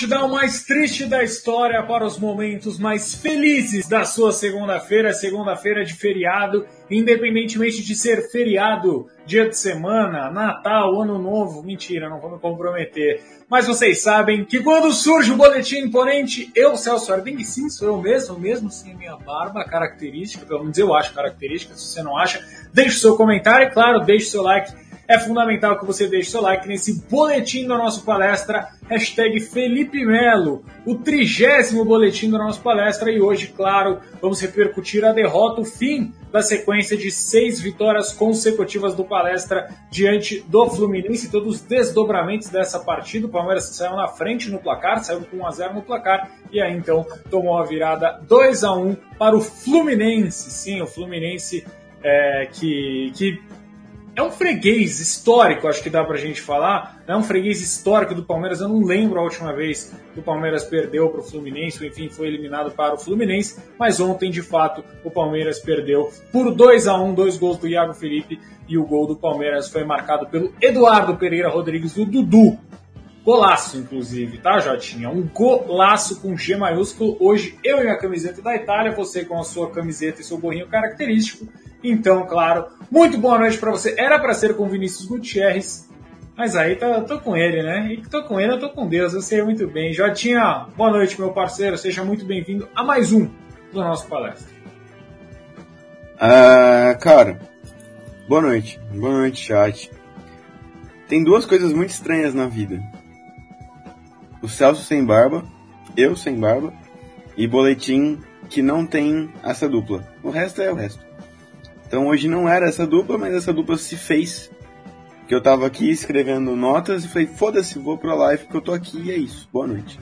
Countdown mais triste da história para os momentos mais felizes da sua segunda-feira, segunda-feira de feriado, independentemente de ser feriado, dia de semana, Natal, Ano Novo. Mentira, não vou me comprometer. Mas vocês sabem que quando surge o boletim imponente, eu, Celso Arding, sim, sou eu mesmo, mesmo sem minha barba característica, pelo menos eu acho característica, se você não acha, deixe o seu comentário e, claro, deixe o seu like é fundamental que você deixe seu like nesse boletim da nossa palestra, hashtag Felipe Melo, o trigésimo boletim da nossa palestra, e hoje, claro, vamos repercutir a derrota, o fim da sequência de seis vitórias consecutivas do palestra diante do Fluminense, todos os desdobramentos dessa partida. O Palmeiras saiu na frente no placar, saiu com 1x0 no placar, e aí então tomou a virada 2 a 1 para o Fluminense. Sim, o Fluminense é, que, que é um freguês histórico, acho que dá pra gente falar. É um freguês histórico do Palmeiras. Eu não lembro a última vez que o Palmeiras perdeu para o Fluminense, ou enfim, foi eliminado para o Fluminense. Mas ontem, de fato, o Palmeiras perdeu por 2 a 1 dois gols do Iago Felipe. E o gol do Palmeiras foi marcado pelo Eduardo Pereira Rodrigues, do Dudu. Golaço, inclusive, tá, Jotinha? Um golaço com G maiúsculo. Hoje eu e minha camiseta da Itália, você com a sua camiseta e seu gorrinho característico. Então, claro, muito boa noite para você. Era para ser com Vinícius Gutierrez, mas aí tô, tô, com ele, né? E tô com ele, eu tô com Deus, eu sei muito bem. Jotinha, boa noite, meu parceiro. Seja muito bem-vindo a mais um do nosso palestra. Uh, cara, boa noite. Boa noite, chat. Tem duas coisas muito estranhas na vida. O Celso sem barba, eu sem barba, e boletim que não tem essa dupla. O resto é o resto. Então hoje não era essa dupla, mas essa dupla se fez. Que eu tava aqui escrevendo notas e falei, foda-se, vou pra live que eu tô aqui e é isso. Boa noite.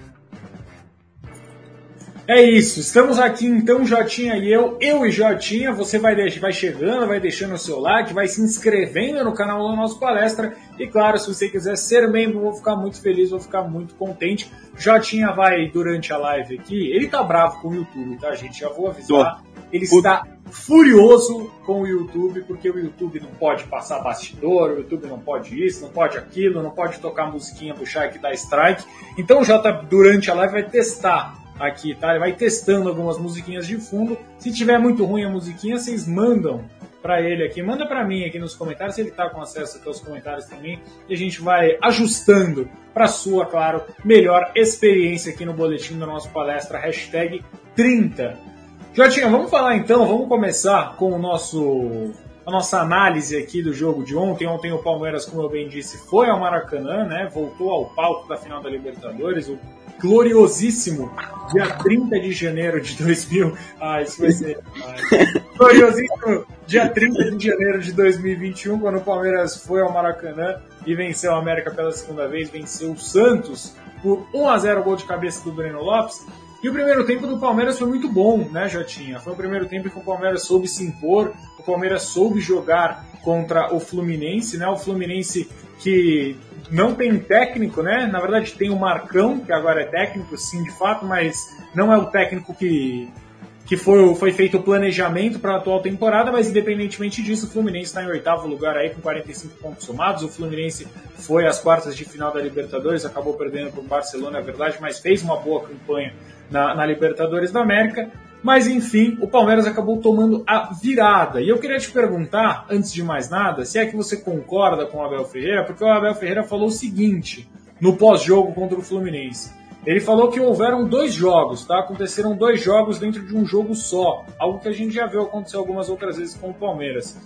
É isso, estamos aqui então, Jotinha e eu, eu e Jotinha. Você vai, vai chegando, vai deixando o seu like, vai se inscrevendo no canal da nossa palestra. E claro, se você quiser ser membro, vou ficar muito feliz, vou ficar muito contente. Jotinha vai durante a live aqui. Ele tá bravo com o YouTube, tá, gente? Já vou avisar. Ele está furioso com o YouTube, porque o YouTube não pode passar bastidor, o YouTube não pode isso, não pode aquilo, não pode tocar musiquinha do Shark da Strike. Então o Jota, durante a live, vai testar aqui, tá? Ele vai testando algumas musiquinhas de fundo. Se tiver muito ruim a musiquinha, vocês mandam para ele aqui, manda para mim aqui nos comentários, se ele tá com acesso aos comentários também, e a gente vai ajustando para sua, claro, melhor experiência aqui no boletim da nossa palestra, hashtag 30 Jotinha, vamos falar então, vamos começar com o nosso a nossa análise aqui do jogo de ontem. Ontem o Palmeiras, como eu bem disse, foi ao Maracanã, né? Voltou ao palco da final da Libertadores, o gloriosíssimo dia 30 de janeiro de 2000. Ah, isso vai ser. gloriosíssimo dia 30 de janeiro de 2021, quando o Palmeiras foi ao Maracanã e venceu a América pela segunda vez, venceu o Santos por 1 a 0 gol de cabeça do Breno Lopes. E o primeiro tempo do Palmeiras foi muito bom, né, Jotinha? Foi o primeiro tempo que o Palmeiras soube se impor, o Palmeiras soube jogar contra o Fluminense, né? O Fluminense que não tem técnico, né? Na verdade tem o Marcão, que agora é técnico, sim, de fato, mas não é o técnico que que foi, foi feito o planejamento para a atual temporada, mas independentemente disso, o Fluminense está em oitavo lugar aí com 45 pontos somados. O Fluminense foi às quartas de final da Libertadores, acabou perdendo para o Barcelona, é verdade, mas fez uma boa campanha na, na Libertadores da América. Mas enfim, o Palmeiras acabou tomando a virada. E eu queria te perguntar, antes de mais nada, se é que você concorda com o Abel Ferreira, porque o Abel Ferreira falou o seguinte no pós-jogo contra o Fluminense. Ele falou que houveram dois jogos, tá? Aconteceram dois jogos dentro de um jogo só, algo que a gente já viu acontecer algumas outras vezes com o Palmeiras.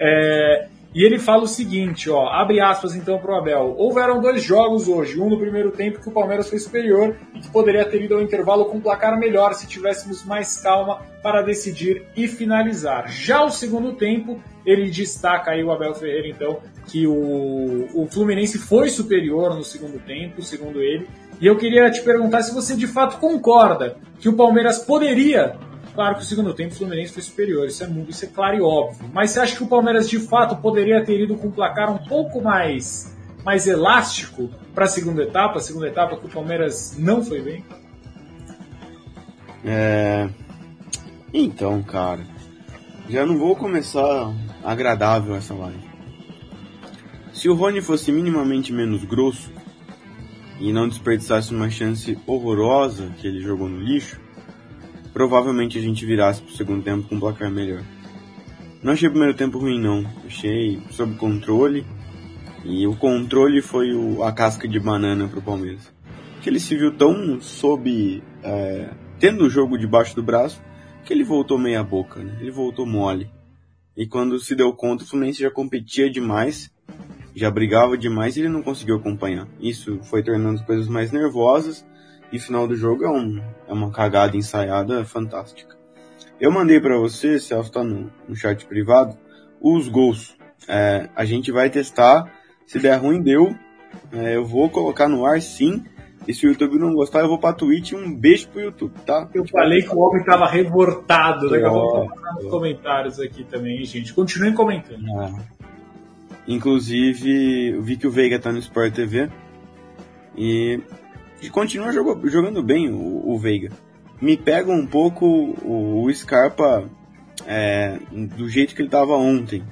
É, e ele fala o seguinte, ó, abre aspas então para o Abel. Houveram dois jogos hoje, um no primeiro tempo que o Palmeiras foi superior e que poderia ter ido ao intervalo com um placar melhor se tivéssemos mais calma para decidir e finalizar. Já o segundo tempo, ele destaca aí o Abel Ferreira então que o, o Fluminense foi superior no segundo tempo, segundo ele, e eu queria te perguntar se você de fato concorda que o Palmeiras poderia. Claro que o segundo tempo o Fluminense foi superior, isso é, isso é claro e óbvio. Mas você acha que o Palmeiras de fato poderia ter ido com um placar um pouco mais, mais elástico para a segunda etapa? A segunda etapa que o Palmeiras não foi bem? É. Então, cara. Já não vou começar agradável essa live. Se o Rony fosse minimamente menos grosso, e não desperdiçasse uma chance horrorosa que ele jogou no lixo, provavelmente a gente virasse pro segundo tempo com um placar melhor. Não achei o primeiro tempo ruim, não. Achei sob controle. E o controle foi o, a casca de banana pro Palmeiras. Que ele se viu tão sob. É, tendo o jogo debaixo do braço, que ele voltou meia boca, né? Ele voltou mole. E quando se deu conta, o Fluminense já competia demais, já brigava demais e ele não conseguiu acompanhar. Isso foi tornando as coisas mais nervosas e final do jogo é, um, é uma cagada ensaiada fantástica. Eu mandei para você, Celso tá no, no chat privado, os gols. É, a gente vai testar, se der ruim deu, é, eu vou colocar no ar sim, e se o YouTube não gostar, eu vou pra Twitch um beijo pro YouTube, tá? Eu falei que o homem tava revoltado. Daqui a pouco nos comentários aqui também, gente. Continuem comentando. Ah. Inclusive, eu vi que o Veiga tá no Sport TV. E, e continua jogando bem o, o, Veiga. Me pega um pouco o, o Scarpa é, do jeito que ele tava ontem.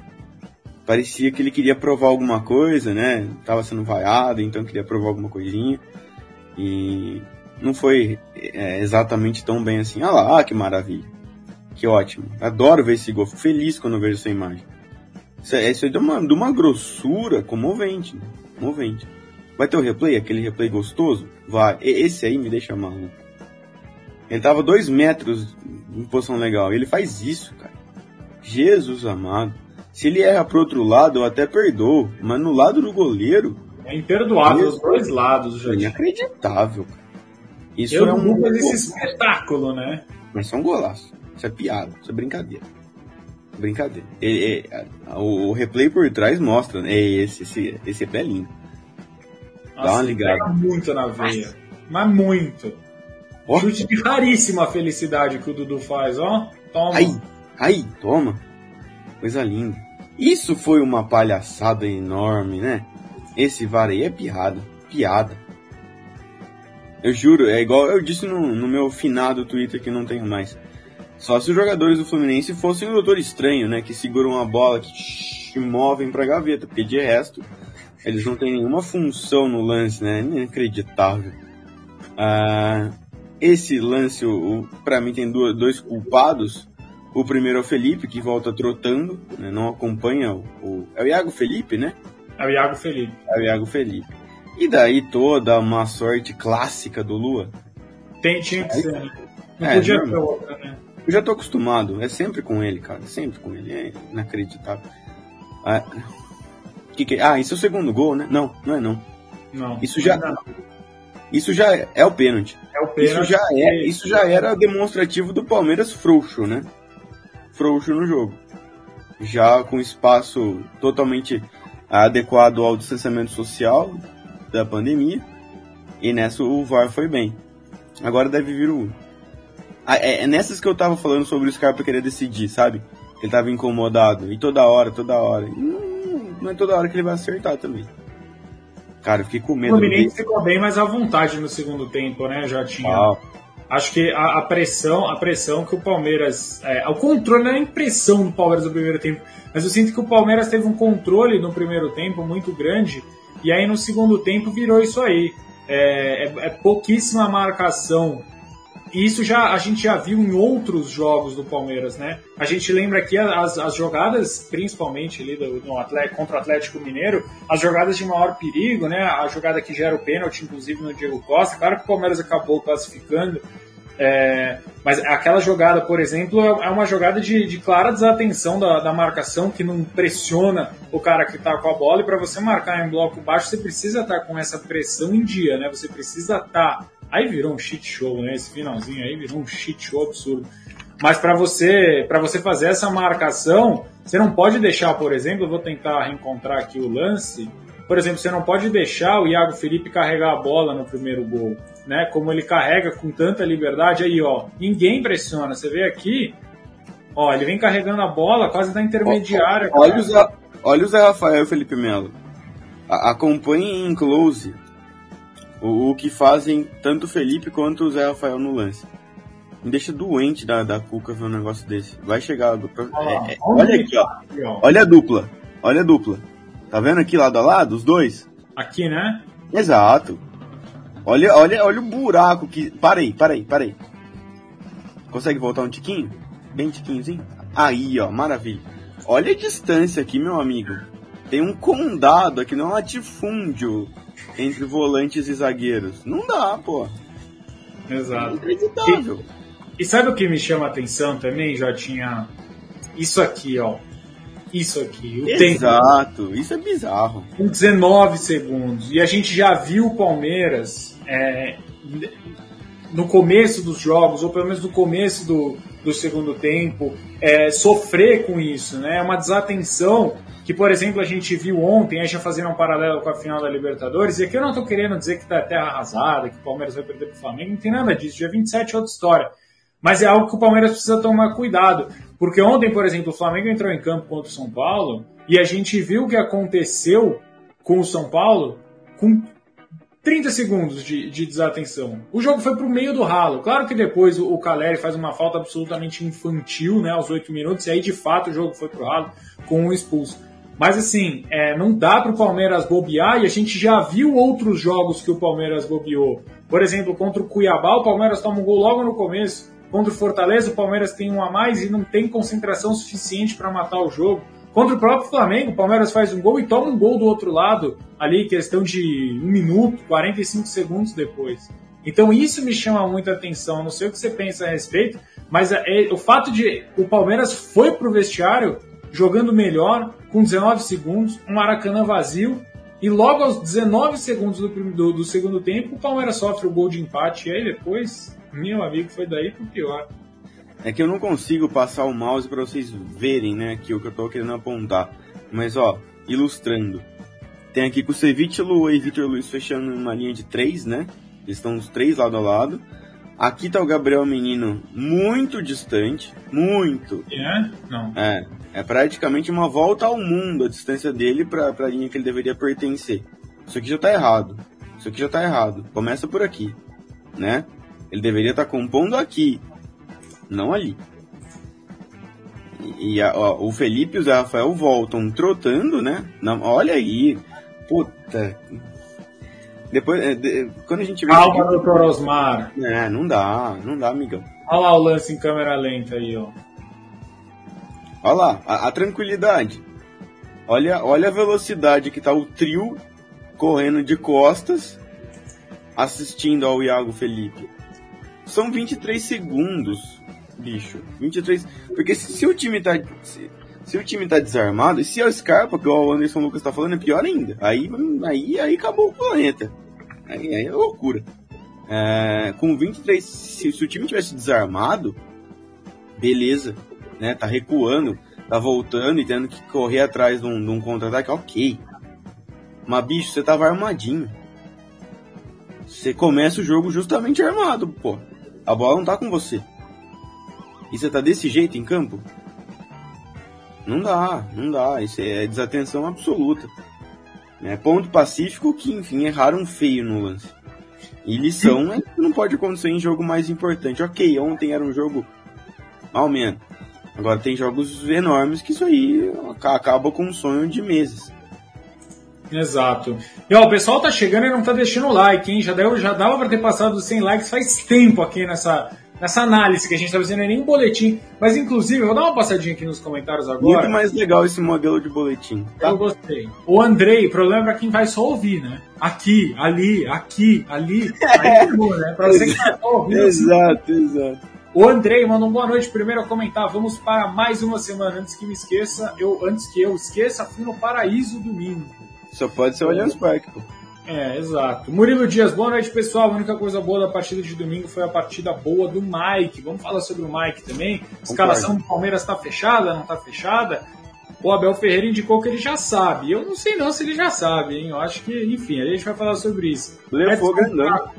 Parecia que ele queria provar alguma coisa, né? Tava sendo vaiado, então queria provar alguma coisinha. E não foi é, exatamente tão bem assim. Ah lá, ah, que maravilha. Que ótimo. Adoro ver esse gol. Fico feliz quando vejo essa imagem. Isso é, isso é de, uma, de uma grossura comovente. Né? Comovente. Vai ter o replay? Aquele replay gostoso? Vai. Esse aí me deixa maluco. Ele tava dois metros em posição legal. Ele faz isso, cara. Jesus amado. Se ele erra pro outro lado, eu até perdoo. Mas no lado do goleiro, é imperdoável os dois lados, gente. Inacreditável. Isso Eu é um gol. esse espetáculo, né? Mas isso é um golaço. Isso é piada, isso é brincadeira. Brincadeira. O, o, replay por trás mostra, né? Esse, esse, esse é lindo. Nossa, Dá uma ligada. muito na veia. Nossa. Mas muito. Oh. Chute de raríssima felicidade que o Dudu faz, ó. Toma. Aí, aí, toma. Coisa linda. Isso foi uma palhaçada enorme, né? Esse VAR aí é piada. Piada. Eu juro, é igual eu disse no, no meu finado Twitter que não tenho mais. Só se os jogadores do Fluminense fossem o Doutor Estranho, né? Que seguram a bola, que shh, movem pra gaveta. Porque de resto, eles não têm nenhuma função no lance, né? Inacreditável. Ah, esse lance, pra mim, tem dois, culpados. O primeiro é o Felipe, que volta trotando, né? não acompanha o, o, É o Iago Felipe, né? É o Iago Felipe. É o Iago Felipe. E daí toda uma sorte clássica do Lua. Tem, tinha que ser, né? Não é, podia ter outra, né? Eu já tô acostumado, é sempre com ele, cara, sempre com ele, é inacreditável. Ah, que que, ah, isso é o segundo gol, né? Não, não é não. Não. Isso já, não. isso já é, é o pênalti. É o pênalti. Isso já é, isso já era demonstrativo do Palmeiras frouxo, né? Frouxo no jogo. Já com espaço totalmente adequado ao distanciamento social da pandemia. E nessa o VAR foi bem. Agora deve vir o. Ah, é, é nessas que eu tava falando sobre o Scarpa querer decidir, sabe? Ele tava incomodado. E toda hora, toda hora. Não, não é toda hora que ele vai acertar também. Cara, eu fiquei com medo. O Fluminense ficou bem mais à vontade no segundo tempo, né? Já tinha. Ah. Acho que a, a, pressão, a pressão que o Palmeiras. É, o controle não é a impressão do Palmeiras no primeiro tempo mas eu sinto que o Palmeiras teve um controle no primeiro tempo muito grande, e aí no segundo tempo virou isso aí. É, é, é pouquíssima marcação. E isso já a gente já viu em outros jogos do Palmeiras, né? A gente lembra aqui as, as jogadas, principalmente ali do, no Atlético, contra o Atlético Mineiro, as jogadas de maior perigo, né? A jogada que gera o pênalti, inclusive no Diego Costa. Claro que o Palmeiras acabou classificando, é, mas aquela jogada, por exemplo, é, é uma jogada de, de clara desatenção da, da, marcação que não pressiona o cara que está com a bola. E para você marcar em bloco baixo, você precisa estar tá com essa pressão em dia, né? Você precisa estar. Aí virou um shit show, né? Esse finalzinho aí virou um shit show absurdo. Mas para você, para você fazer essa marcação, você não pode deixar, por exemplo, eu vou tentar reencontrar aqui o lance. Por exemplo, você não pode deixar o Iago Felipe carregar a bola no primeiro gol né? Como ele carrega com tanta liberdade aí, ó. Ninguém pressiona. Você vê aqui, ó, ele vem carregando a bola quase na intermediária. Olha, o Zé, olha o Zé Rafael Felipe Melo. Acompanhe em close o, o, que fazem tanto o Felipe quanto o Zé Rafael no lance. Me deixa doente da, da Cuca ver um negócio desse. Vai chegar. é, é, olha aqui, ó. Olha a dupla. Olha a dupla. Tá vendo aqui lado a lado, os dois? Aqui, né? Exato. Olha, olha, olha o buraco que. Parei, parei, parei. Consegue voltar um tiquinho? Bem tiquinhozinho? Aí, ó, maravilha. Olha a distância aqui, meu amigo. Tem um condado aqui, não é um latifúndio entre volantes e zagueiros. Não dá, pô. Exato. É E, e sabe o que me chama a atenção também, já tinha isso aqui, ó. Isso aqui. O Exato, tempo. isso é bizarro. Com 19 segundos. E a gente já viu o Palmeiras é, no começo dos jogos, ou pelo menos no começo do, do segundo tempo, é, sofrer com isso, né? É uma desatenção que, por exemplo, a gente viu ontem, a gente fazendo um paralelo com a final da Libertadores, e aqui eu não estou querendo dizer que tá terra arrasada, que o Palmeiras vai perder para o Flamengo, não tem nada disso, dia 27 é outra história. Mas é algo que o Palmeiras precisa tomar cuidado, porque ontem, por exemplo, o Flamengo entrou em campo contra o São Paulo, e a gente viu o que aconteceu com o São Paulo com 30 segundos de, de desatenção. O jogo foi para o meio do ralo. Claro que depois o, o Caleri faz uma falta absolutamente infantil, né, aos 8 minutos, e aí de fato o jogo foi para o ralo com um expulso. Mas assim, é, não dá para o Palmeiras bobear e a gente já viu outros jogos que o Palmeiras bobeou. Por exemplo, contra o Cuiabá, o Palmeiras toma um gol logo no começo. Contra o Fortaleza, o Palmeiras tem um a mais e não tem concentração suficiente para matar o jogo. Contra o próprio Flamengo, o Palmeiras faz um gol e toma um gol do outro lado, ali, questão de um minuto, 45 segundos depois. Então isso me chama muita atenção. Não sei o que você pensa a respeito, mas é, é o fato de o Palmeiras foi pro vestiário jogando melhor, com 19 segundos, um Maracanã vazio, e logo aos 19 segundos do, do, do, segundo tempo, o Palmeiras sofre o gol de empate, e aí depois, meu amigo, foi daí pro pior. É que eu não consigo passar o mouse para vocês verem, né, aqui o que eu tô querendo apontar. Mas, ó, ilustrando. Tem aqui com o Ceviche Lua e Vitor Luiz fechando uma linha de três, né? Eles estão os três lado a lado. Aqui tá o Gabriel Menino muito distante, muito. É? Não. É, é praticamente uma volta ao mundo a distância dele para a linha que ele deveria pertencer. Isso aqui já tá errado. Isso aqui já tá errado. Começa por aqui, né? Ele deveria estar tá compondo aqui, não ali. E, a, ó, o Felipe e o Zé Rafael voltam trotando, né? Não, olha aí. Puta, depois, é, de, quando a gente vê. Calma, doutor Osmar. É, não dá, não dá, amigão. Olha lá o lance em câmera lenta aí, ó. Olha lá, a, a tranquilidade. Olha, olha a velocidade que tá o trio correndo de costas, assistindo ao Iago Felipe. São 23 segundos, bicho. 23. Porque se, se o time tá. Se, se, o time tá desarmado, e se é o Scarpa, que o Anderson Lucas tá falando, é pior ainda. Aí, aí, aí acabou o planeta. Aí, aí é loucura. É, com 23, se, se o time tivesse desarmado, beleza, né? Tá recuando, tá voltando e tendo que correr atrás de um, um contra-ataque, ok. Mas, bicho, você tava armadinho. Você começa o jogo justamente armado, pô. A bola não tá com você. E você tá desse jeito em campo? Não dá, não dá. Isso é desatenção absoluta. Né? Ponto pacífico que, enfim, erraram feio no lance. E lição é que não pode acontecer em jogo mais importante. Ok, ontem era um jogo mal. Agora tem jogos enormes que isso aí acaba com um sonho de meses. Exato. E ó, o pessoal tá chegando e não tá deixando o like, hein? Já, deu, já dava para ter passado dos 100 likes faz tempo aqui nessa, nessa análise que a gente está fazendo, é nem um boletim. Mas, inclusive, eu vou dar uma passadinha aqui nos comentários agora. Muito mais legal esse modelo de boletim. Tá? Eu gostei. O Andrei, problema é pra quem vai só ouvir, né? Aqui, ali, aqui, ali. Aí ferrou, né? Pra você que tá só ouvindo. exato, exato. O Andrei mandou um boa noite. Primeiro a comentar, vamos para mais uma semana. Antes que me esqueça, eu antes que eu esqueça, fui no Paraíso domingo. Só pode ser o Allianz Parque, pô. É, exato. Murilo Dias, boa noite, pessoal. A única coisa boa da partida de domingo foi a partida boa do Mike. Vamos falar sobre o Mike também. A escalação do Palmeiras está fechada, não está fechada? O Abel Ferreira indicou que ele já sabe. Eu não sei não se ele já sabe, hein? Eu acho que, enfim, a gente vai falar sobre isso. Levou grandão.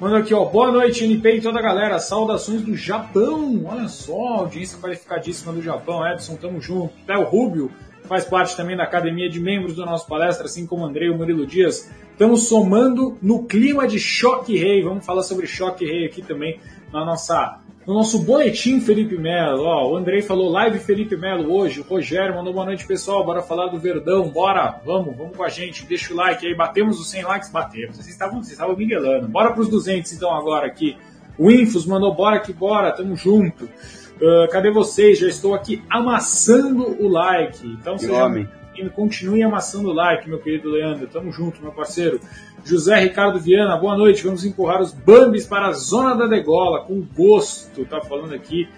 Manda aqui, ó. Boa noite, NP e toda a galera. Saudações do Japão. Olha só, audiência qualificadíssima do Japão. Edson, tamo junto. Léo Rubio faz parte também da academia de membros do nosso palestra, assim como Andrei e Murilo Dias. Estamos somando no clima de choque rei. Vamos falar sobre choque rei aqui também na nossa no nosso boletim Felipe Melo. Ó, o Andrei falou live Felipe Melo hoje. O Rogério mandou boa noite, pessoal. Bora falar do Verdão. Bora, vamos, vamos com a gente. Deixa o like aí. Batemos os 100 likes? Batemos. Vocês estavam, vocês estavam miguelando. Bora pros 200 então agora aqui. O Infos mandou bora que bora, tamo junto. Uh, cadê vocês? Já estou aqui amassando o like. Então, homem. continue amassando o like, meu querido Leandro. Tamo junto, meu parceiro. José Ricardo Viana, boa noite. Vamos empurrar os Bambis para a zona da degola, com gosto, tá falando aqui.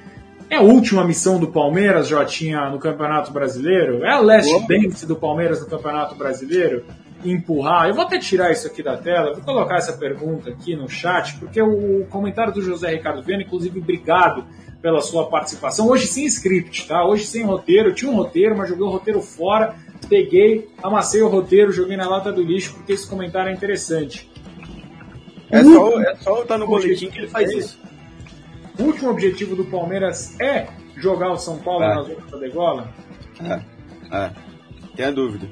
É a última missão do Palmeiras, Jotinha, no Campeonato Brasileiro? É a last dance do Palmeiras no Campeonato Brasileiro? Empurrar. Eu vou até tirar isso aqui da tela, vou colocar essa pergunta aqui no chat, porque o comentário do José Ricardo Viana, inclusive, obrigado pela sua participação. Hoje sem script, tá? Hoje sem roteiro. Eu tinha um roteiro, mas joguei o roteiro fora peguei, amassei o roteiro, joguei na lata do lixo porque esse comentário é interessante. É só, é só estar no boletim que ele faz isso. O último objetivo do Palmeiras é jogar o São Paulo é. na zona da degola? É, é. Tem a dúvida.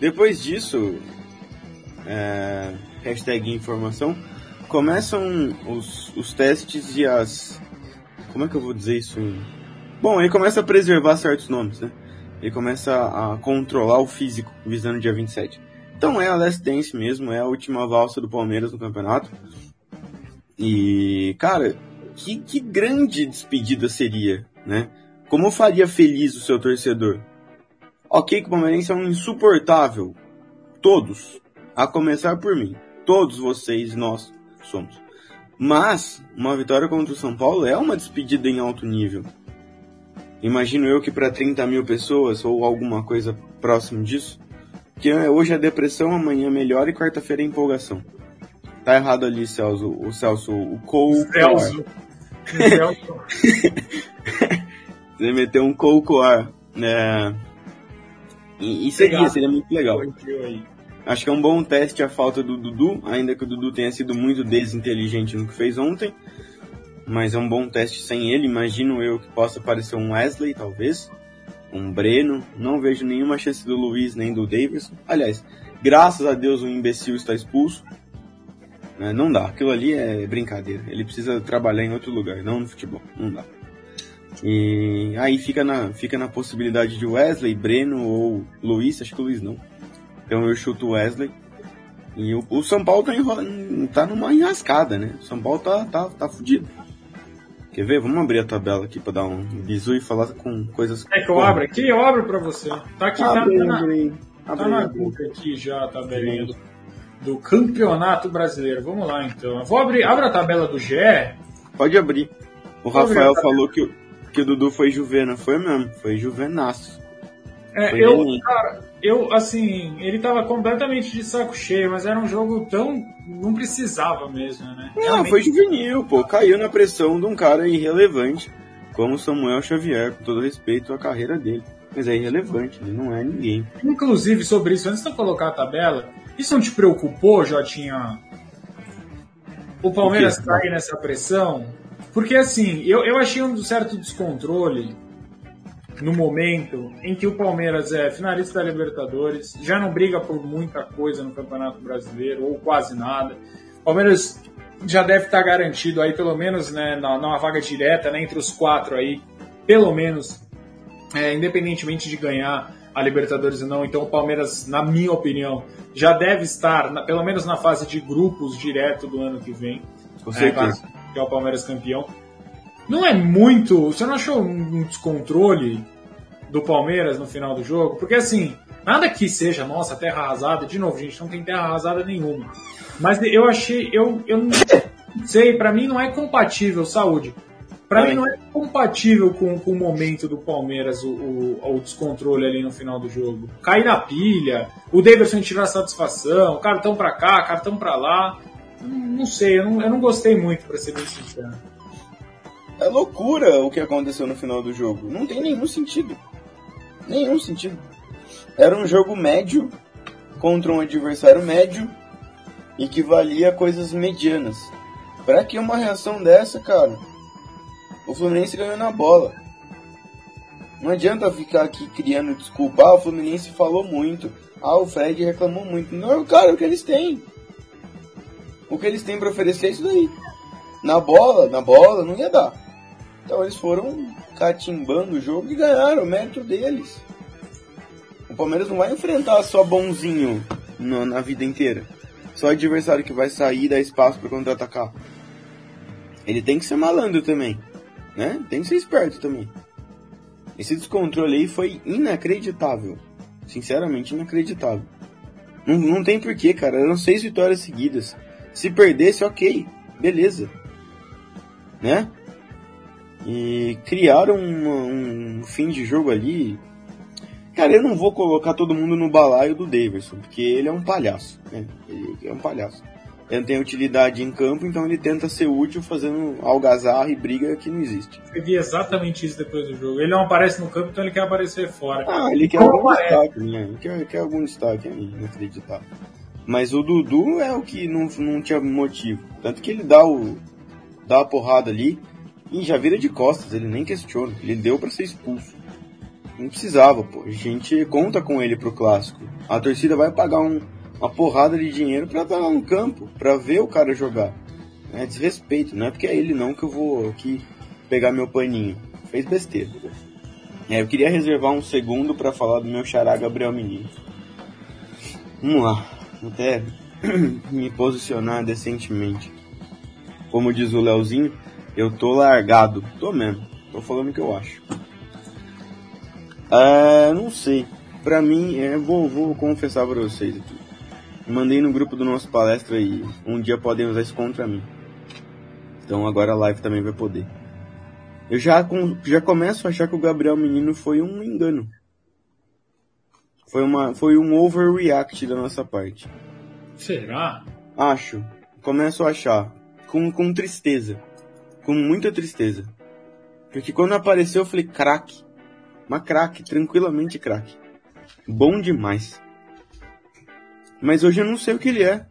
Depois disso, é, hashtag informação, começam os, os testes e as. Como é que eu vou dizer isso? Bom, ele começa a preservar certos nomes, né? Ele começa a controlar o físico visando o dia 27. Então é a Last Dance mesmo, é a última valsa do Palmeiras no campeonato. E, cara, que, que grande despedida seria, né? Como faria feliz o seu torcedor? Ok que o Palmeirense é um insuportável. Todos. A começar por mim. Todos vocês, nós somos. Mas, uma vitória contra o São Paulo é uma despedida em alto nível. Imagino eu que para 30 mil pessoas ou alguma coisa próximo disso, que hoje é depressão, amanhã melhora e quarta-feira é empolgação. Tá errado ali, Celso. O Celso, o Cole. Celso. Celso. Você meteu um Colcoar. né? E, e seria, seria muito legal. Acho que é um bom teste a falta do Dudu, ainda que o Dudu tenha sido muito desinteligente no que fez ontem mas é um bom teste sem ele. Imagino eu que possa aparecer um Wesley, talvez, um Breno. Não vejo nenhuma chance do Luiz nem do Davidson. Aliás, graças a Deus o imbecil está expulso. É, não dá, aquilo ali é brincadeira. Ele precisa trabalhar em outro lugar, não no futebol. Não dá. E aí fica na, fica na possibilidade de Wesley, Breno ou Luiz, acho que o Luiz não. Então eu chuto Wesley. E o, o São Paulo tá, enrola, tá numa enrascada, né? O São Paulo tá, tá, tá fudido. Quer ver? Vamos abrir a tabela aqui pra dar um bisu e falar com coisas. É que eu abro aqui? Eu abro pra você. Tá aqui, abre, tá, na, abre, tá na boca aqui já a tabelinha do, do, Campeonato Brasileiro. Vamos lá então. Eu vou abrir. Abre a tabela do GE. Pode abrir. O Vou Rafael falou que, que o Dudu foi Juvena. Foi mesmo, foi Juvenaço. É, eu, cara, eu, assim, ele tava completamente de saco cheio, mas era um jogo tão. não precisava mesmo, né? Não, Realmente... foi juvenil, pô. Caiu na pressão de um cara irrelevante, como Samuel Xavier, com todo respeito à carreira dele. Mas é irrelevante, ele não é ninguém. Inclusive, sobre isso, antes de eu colocar a tabela, isso não te preocupou, Jotinha? O Palmeiras cair nessa pressão? Porque, assim, eu, eu achei um certo descontrole no momento em que o Palmeiras é finalista da Libertadores, já não briga por muita coisa no Campeonato Brasileiro, ou quase nada. O Palmeiras já deve estar garantido aí, pelo menos, né, numa vaga direta, né, entre os quatro aí, pelo menos, é, independentemente de ganhar a Libertadores ou não. Então o Palmeiras, na minha opinião, já deve estar, na, pelo menos na fase de grupos direto do ano que vem. Com certeza. É, que é o Palmeiras campeão. Não é muito. Você não achou um descontrole do Palmeiras no final do jogo? Porque assim, nada que seja, nossa, terra arrasada. De novo, gente, não tem terra arrasada nenhuma. Mas eu achei, eu, eu não sei, para mim não é compatível, saúde. Para mim não é compatível com, com o momento do Palmeiras, o, o, o, descontrole ali no final do jogo. Cair na pilha, o Davidson tirar satisfação, cartão pra cá, cartão pra lá. Não sei, eu não, eu não gostei muito, pra ser bem sincero. É loucura o que aconteceu no final do jogo. Não tem nenhum sentido. Nenhum sentido. Era um jogo médio contra um adversário médio e que valia coisas medianas. Para que uma reação dessa, cara? O Fluminense ganhou na bola. Não adianta ficar aqui criando desculpa. Ah, o Fluminense falou muito. Ah, o Fred reclamou muito. Não, cara, o que eles têm? O que eles têm para oferecer é isso daí. Na bola, na bola, não ia dar. Então eles foram catimbando o jogo e ganharam, o mérito deles. O Palmeiras não vai enfrentar só bonzinho no, na vida inteira. Só adversário que vai sair e dar espaço para contra-atacar. Ele tem que ser malandro também, né? Tem que ser esperto também. Esse descontrole aí foi inacreditável. Sinceramente, inacreditável. Não, não tem porquê, cara. Eram seis vitórias seguidas. Se perdesse, ok. Beleza. Né? E criaram um, um fim de jogo ali. Cara, eu não vou colocar todo mundo no balaio do Davidson, porque ele é um palhaço. Né? Ele é um palhaço. Ele não tem utilidade em campo, então ele tenta ser útil fazendo algazarra e briga que não existe. Eu vi exatamente isso depois do jogo. Ele não aparece no campo, então ele quer aparecer fora. Ah, ele quer algum destaque, né? Ele quer, quer algum destaque aí, inacreditável. Mas o Dudu é o que não, não tinha motivo. Tanto que ele dá o. dá a porrada ali e já vira de costas, ele nem questiona. Ele deu para ser expulso. Não precisava, pô. A gente conta com ele pro clássico. A torcida vai pagar um, uma porrada de dinheiro para estar lá no campo, para ver o cara jogar. É desrespeito, não é porque é ele não que eu vou aqui pegar meu paninho. Fez besteira. É, eu queria reservar um segundo para falar do meu xará Gabriel Menino. Vamos lá, até me posicionar decentemente. Como diz o Leozinho, eu tô largado. Tô mesmo. Tô falando o que eu acho. É, não sei. Pra mim, é, vou, vou confessar pra vocês aqui. Mandei no grupo do nosso palestra e um dia podem usar isso contra mim. Então agora a live também vai poder. Eu já, já começo a achar que o Gabriel Menino foi um engano. Foi, uma, foi um overreact da nossa parte. Será? Acho. Começo a achar. Com, com tristeza. Com muita tristeza. Porque quando apareceu eu falei, craque. Uma craque, tranquilamente craque. Bom demais. Mas hoje eu não sei o que ele é.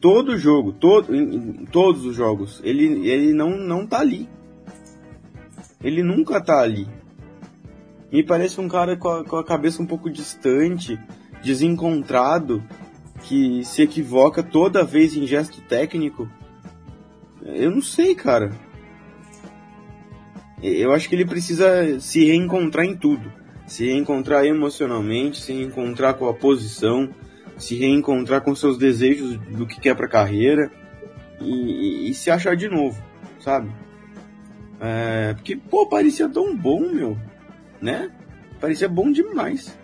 Todo jogo, todo, em, em todos os jogos, ele, ele não, não tá ali. Ele nunca tá ali. Me parece um cara com a, com a cabeça um pouco distante, desencontrado, que se equivoca toda vez em gesto técnico. Eu não sei, cara. Eu acho que ele precisa se reencontrar em tudo se reencontrar emocionalmente, se reencontrar com a posição, se reencontrar com seus desejos do que quer para a carreira e, e, e, se achar de novo, sabe? É, porque, pô, parecia tão bom, meu, né? Parecia bom demais.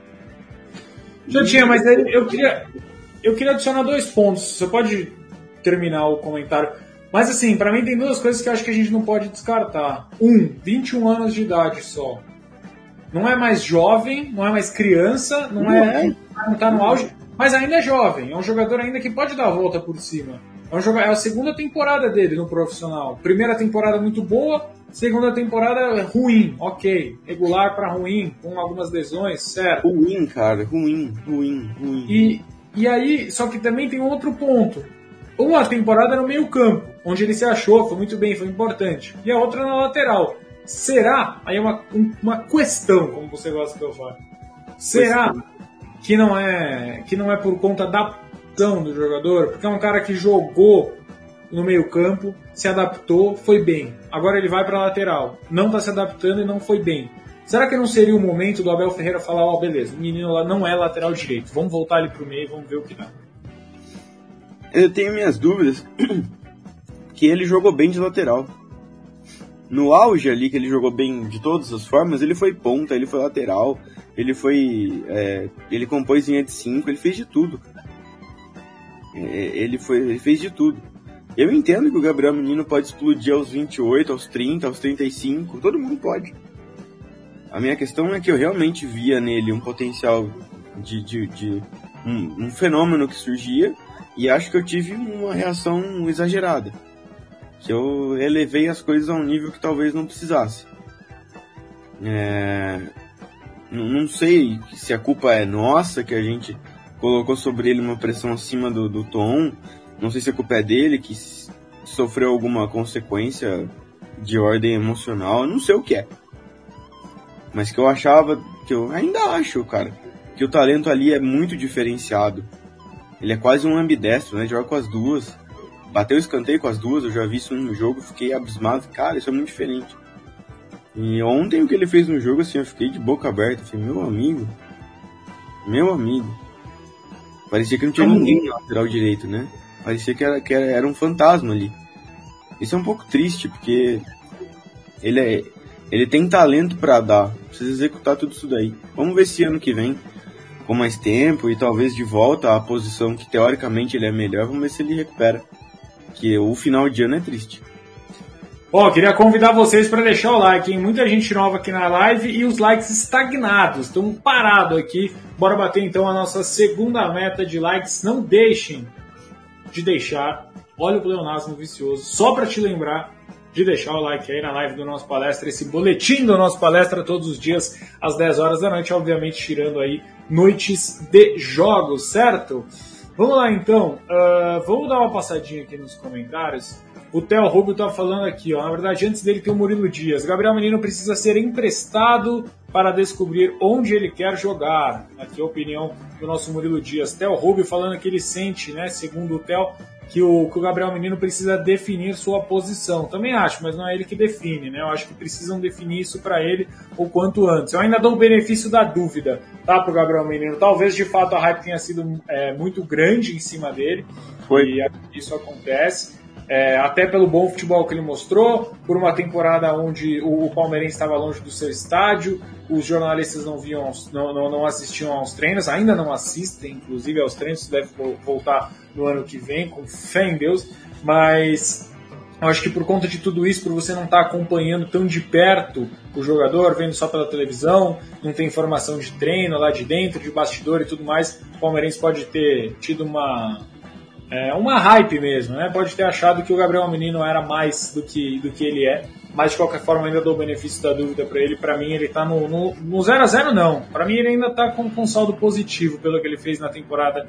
Já tinha, mas eu queria, eu queria adicionar dois pontos. Você pode terminar o comentário. Mas assim, para mim tem duas coisas que eu acho que a gente não pode descartar. Um, 21 anos de idade só. Não é mais jovem, não é mais criança, não, não é, é, não tá no auge, mas ainda é jovem. É um jogador ainda que pode dar a volta por cima. É, um jogador, é a segunda temporada dele no profissional. Primeira temporada muito boa, segunda temporada ruim, ok. Regular para ruim, com algumas lesões, certo. Ruim, cara, ruim, ruim, ruim. E, e aí, só que também tem outro ponto. Uma temporada no meio campo, onde ele se achou, foi muito bem, foi importante. E a outra na lateral. Será? Aí é uma, uma questão, como você gosta que eu fale. Será que não é que não é por conta da adaptação do jogador? Porque é um cara que jogou no meio campo, se adaptou, foi bem. Agora ele vai para lateral, não está se adaptando e não foi bem. Será que não seria o momento do Abel Ferreira falar, ó, oh, beleza, o menino lá não é lateral direito, vamos voltar ele pro meio, vamos ver o que dá. Eu tenho minhas dúvidas que ele jogou bem de lateral no auge ali, que ele jogou bem de todas as formas, ele foi ponta, ele foi lateral, ele foi. É, ele compôs linha de 5, ele fez de tudo. É, ele, foi, ele fez de tudo. Eu entendo que o Gabriel Menino pode explodir aos 28, aos 30, aos 35, todo mundo pode. A minha questão é que eu realmente via nele um potencial de, de, de um, um fenômeno que surgia e acho que eu tive uma reação exagerada que eu elevei as coisas a um nível que talvez não precisasse. É... Não sei se a culpa é nossa, que a gente colocou sobre ele uma pressão acima do, do tom. Não sei se a culpa é dele, que sofreu alguma consequência de ordem emocional. Não sei o que é. Mas que eu achava, que eu ainda acho, cara, que o talento ali é muito diferenciado. Ele é quase um ambidestro, né? Joga com as duas bateu escanteio com as duas, eu já vi isso no jogo, fiquei abismado, cara, isso é muito diferente. E ontem o que ele fez no jogo, assim, eu fiquei de boca aberta, falei, meu amigo, meu amigo. Parecia que não tinha ninguém no lateral direito, né? Parecia que era, que era, era um fantasma ali. Isso é um pouco triste, porque ele, é, ele tem talento para dar, precisa executar tudo isso daí. Vamos ver se ano que vem, com mais tempo e talvez de volta à posição que teoricamente ele é melhor, vamos ver se ele recupera. Que o final de ano é triste. Ó, queria convidar vocês para deixar o like, hein? Muita gente nova aqui na live e os likes estagnados, estão parados aqui. Bora bater então a nossa segunda meta de likes. Não deixem de deixar. Olha o pleonasmo vicioso, só para te lembrar de deixar o like aí na live do nosso palestra, esse boletim do nosso palestra todos os dias às 10 horas da noite, obviamente tirando aí noites de jogos, certo? Vamos lá então, uh, vamos dar uma passadinha aqui nos comentários. O Theo Rubio está falando aqui, ó. Na verdade, antes dele tem o Murilo Dias. Gabriel Menino precisa ser emprestado para descobrir onde ele quer jogar. Aqui a opinião do nosso Murilo Dias. Theo Rubio falando que ele sente, né, segundo o Theo, que o, que o Gabriel Menino precisa definir sua posição. Também acho, mas não é ele que define, né? Eu acho que precisam definir isso para ele o quanto antes. Eu ainda dou o benefício da dúvida, tá, pro Gabriel Menino. Talvez de fato a hype tenha sido é, muito grande em cima dele. Foi. E isso acontece é, até pelo bom futebol que ele mostrou, por uma temporada onde o, o Palmeirense estava longe do seu estádio, os jornalistas não viam, não, não, não, assistiam aos treinos, ainda não assistem, inclusive aos treinos, deve voltar no ano que vem, com fé em Deus, mas eu acho que por conta de tudo isso, por você não estar tá acompanhando tão de perto o jogador, vendo só pela televisão, não tem informação de treino lá de dentro, de bastidor e tudo mais, o Palmeirense pode ter tido uma, é, uma hype mesmo, né? Pode ter achado que o Gabriel Menino era mais do que, do que ele é, mas de qualquer forma ainda dou o benefício da dúvida para ele. Para mim ele tá no, no, no 0 a 0 não. Para mim ele ainda tá com, com saldo positivo pelo que ele fez na temporada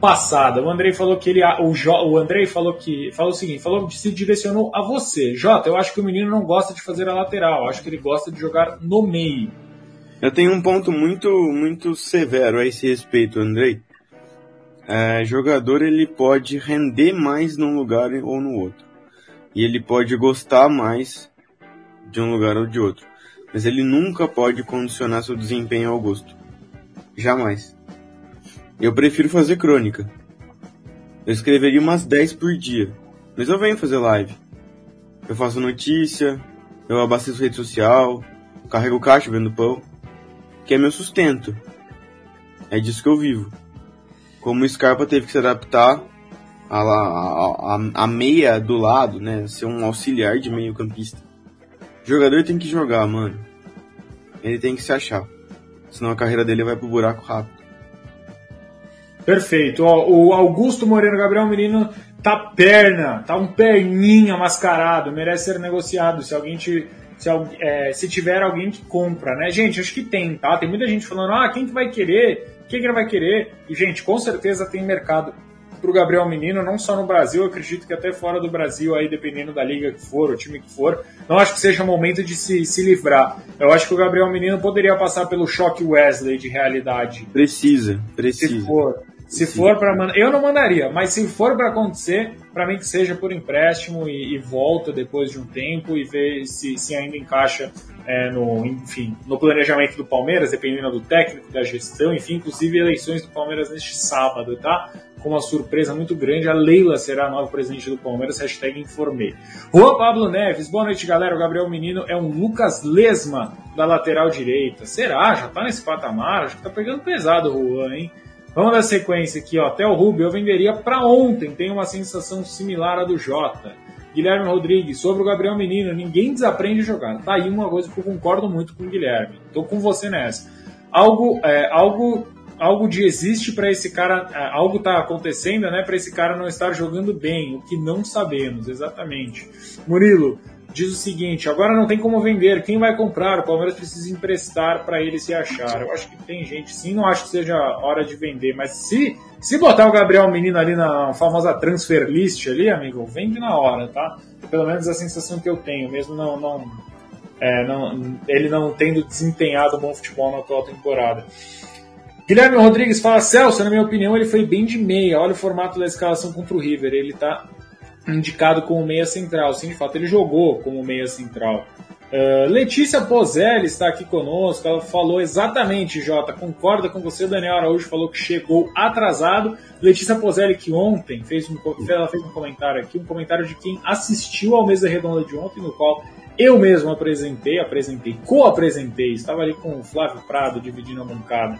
passada. O Andrei falou que ele o, jo, o Andrei falou que falou o seguinte, falou que se direcionou a você. Jota, eu acho que o menino não gosta de fazer a lateral, acho que ele gosta de jogar no meio. Eu tenho um ponto muito muito severo a esse respeito, Andrei é, jogador ele pode render mais num lugar ou no outro. E ele pode gostar mais de um lugar ou de outro. Mas ele nunca pode condicionar seu desempenho ao gosto. Jamais. Eu prefiro fazer crônica. Eu escreveria umas 10 por dia. Mas eu venho fazer live. Eu faço notícia, eu abasteço rede social, carrego caixa vendo pão. Que é meu sustento. É disso que eu vivo como o Scarpa teve que se adaptar a, a, a, a meia do lado, né? Ser um auxiliar de meio campista. O jogador tem que jogar, mano. Ele tem que se achar. Senão a carreira dele vai pro buraco rápido. Perfeito. Ó, o Augusto Moreno Gabriel Menino tá perna, tá um perninha mascarado, merece ser negociado. Se alguém te, se, é, se tiver alguém que compra, né? Gente, acho que tem, tá? Tem muita gente falando, ah, quem que vai querer? Quem que ele vai querer? E, gente, com certeza tem mercado para o Gabriel Menino, não só no Brasil, acredito que até fora do Brasil, aí dependendo da liga que for, o time que for. Não acho que seja momento de se, se livrar. Eu acho que o Gabriel Menino poderia passar pelo choque Wesley de realidade. Precisa, precisa. Se for. Se for para eu não mandaria, mas se for para acontecer, para mim que seja por empréstimo e, e, volta depois de um tempo e ver se, se ainda encaixa é, no, enfim, no planejamento do Palmeiras, dependendo do técnico, da gestão, enfim, inclusive eleições do Palmeiras neste sábado, tá? Com uma surpresa muito grande, a Leila será a nova presidente do Palmeiras, hashtag informei. Juan Pablo Neves, boa noite galera, o Gabriel Menino é um Lucas Lesma da lateral direita. Será? Já tá nesse patamar? Acho que tá pegando pesado o Juan, hein? Vamos dar sequência aqui, ó. Até o Rubio eu venderia para ontem, tem uma sensação similar à do Jota. Guilherme Rodrigues, sobre o Gabriel Menino, ninguém desaprende a jogar. Tá aí uma coisa que eu concordo muito com o Guilherme. Tô com você nessa. Algo, é, algo, algo de existe para esse cara, é, algo tá acontecendo, né, para esse cara não estar jogando bem, o que não sabemos, exatamente. Murilo, diz o seguinte: agora não tem como vender, quem vai comprar? O Palmeiras precisa emprestar para ele se achar. Eu acho que tem gente, sim, não acho que seja hora de vender, mas se se botar o Gabriel Menino ali na famosa transfer list ali, amigo, vende na hora, tá? Pelo menos a sensação que eu tenho, mesmo não, não, é, não ele não tendo desempenhado bom futebol na atual temporada. Guilherme Rodrigues fala, Celso, na minha opinião, ele foi bem de meia. Olha o formato da escalação contra o River. Ele tá indicado como meia central. Sim, de fato, ele jogou como meia central. Uh, Letícia Pozelli está aqui conosco. Ela falou exatamente, Jota, concorda com você. Daniel Araújo falou que chegou atrasado. Letícia Pozelli, que ontem fez um, ela fez um comentário aqui, um comentário de quem assistiu ao Mesa Redonda de ontem, no qual eu mesmo apresentei, apresentei, co-apresentei, estava ali com o Flávio Prado dividindo a bancada.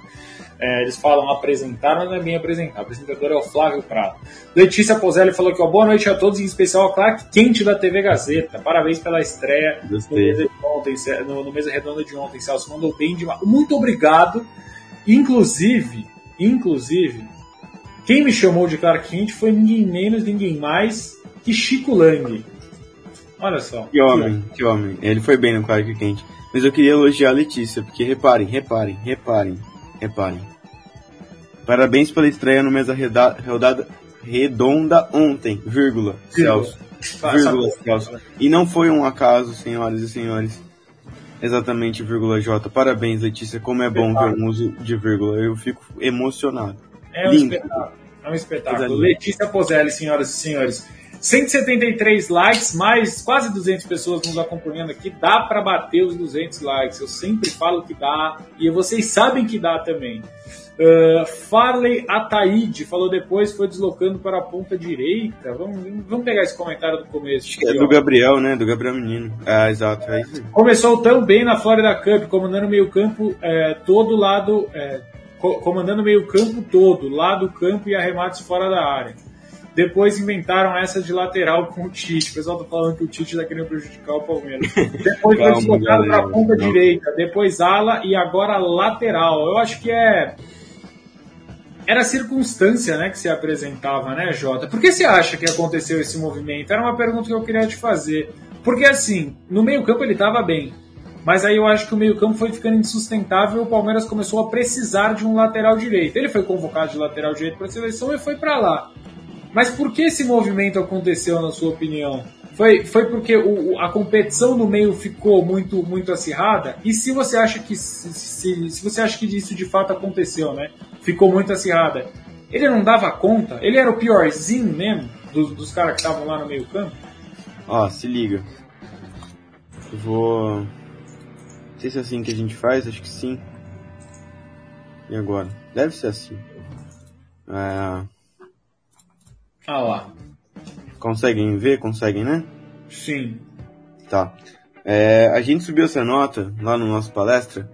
É, eles falam apresentar, mas não é bem apresentar. O apresentador é o Flávio Prado. Letícia Pozelli falou que ó, boa noite a todos, em especial a Clark Quente da TV Gazeta. Parabéns pela estreia no mesa, ontem, no, no mesa Redonda de ontem, Celso. Mandou bem demais. Muito obrigado. Inclusive, inclusive, quem me chamou de Clark Quente foi ninguém menos, ninguém mais que Chico Lang. Olha só. Que homem, que homem. Ele foi bem no Clark Quente. Mas eu queria elogiar a Letícia, porque reparem, reparem, reparem Reparem. Parabéns pela estreia no mesa rodada redonda ontem, vírgula, Celso. Vírgula, Celso. E não foi um acaso, senhoras e senhores. Exatamente, vírgula J. Parabéns, Letícia. Como é bom ver um uso de vírgula. Eu fico emocionado. É um Lindo. espetáculo. É um espetáculo. Letícia Pozelli, senhoras e senhores. 173 likes, mais quase 200 pessoas nos acompanhando aqui. Dá para bater os 200 likes. Eu sempre falo que dá e vocês sabem que dá também. Uh, Farley Ataíde falou depois, foi deslocando para a ponta direita. Vamos, vamos pegar esse comentário do começo. Acho que é do Gabriel, né? Do Gabriel Menino. Ah, exato. É. Começou tão bem na Florida Cup, comandando meio campo é, todo lado, é, comandando meio campo todo, lado campo e arremates fora da área. Depois inventaram essa de lateral com o Tite. O pessoal tá falando que o Tite tá querendo prejudicar o Palmeiras. Depois foi deslocado para a ponta não. direita, depois ala e agora lateral. Eu acho que é era circunstância né, que se apresentava, né, Jota? Por que você acha que aconteceu esse movimento? Era uma pergunta que eu queria te fazer. Porque, assim, no meio-campo ele estava bem. Mas aí eu acho que o meio-campo foi ficando insustentável e o Palmeiras começou a precisar de um lateral direito. Ele foi convocado de lateral direito para a seleção e foi para lá. Mas por que esse movimento aconteceu, na sua opinião? Foi, foi porque o, a competição no meio ficou muito, muito acirrada? E se você acha que se, se, você acha que isso de fato aconteceu, né? Ficou muito acirrada. Ele não dava conta? Ele era o piorzinho mesmo dos, dos caras que estavam lá no meio campo? Ó, se liga. Eu vou. Não sei se é assim que a gente faz, acho que sim. E agora? Deve ser assim. É... Ah lá. Conseguem ver? Conseguem, né? Sim. Tá. É, a gente subiu essa nota lá no nosso palestra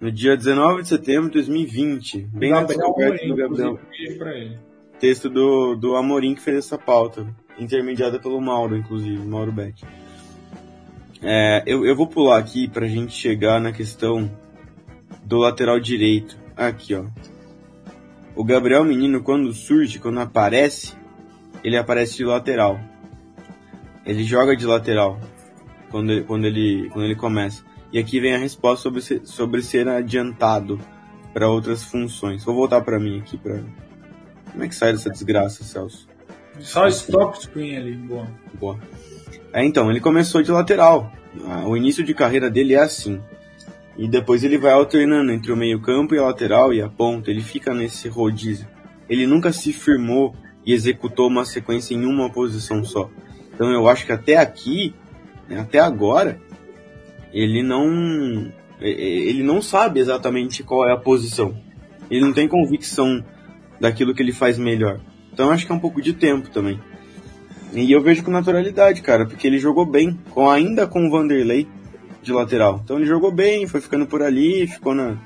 no dia 19 de setembro de 2020. Bem na descoberta do Gabriel. Texto do, do Amorim que fez essa pauta, intermediada pelo Mauro, inclusive, Mauro Beck. É, eu, eu vou pular aqui pra gente chegar na questão do lateral direito. Aqui, ó. O Gabriel Menino, quando surge, quando aparece, ele aparece de lateral. Ele joga de lateral quando ele, quando ele, quando ele começa. E aqui vem a resposta sobre ser, sobre ser adiantado para outras funções. Vou voltar para mim aqui para Como é que sai dessa desgraça, Celso? Só stop screen ali, boa. Boa. É, então, ele começou de lateral. Ah, o início de carreira dele é assim. E depois ele vai alternando entre o meio-campo e a lateral e a ponta. Ele fica nesse rodízio. Ele nunca se firmou e executou uma sequência em uma posição só. Então eu acho que até aqui, né, até agora, ele não ele não sabe exatamente qual é a posição. Ele não tem convicção daquilo que ele faz melhor. Então acho que é um pouco de tempo também. E eu vejo com naturalidade, cara, porque ele jogou bem, com ainda com o Vanderlei de lateral. Então ele jogou bem, foi ficando por ali, ficou na,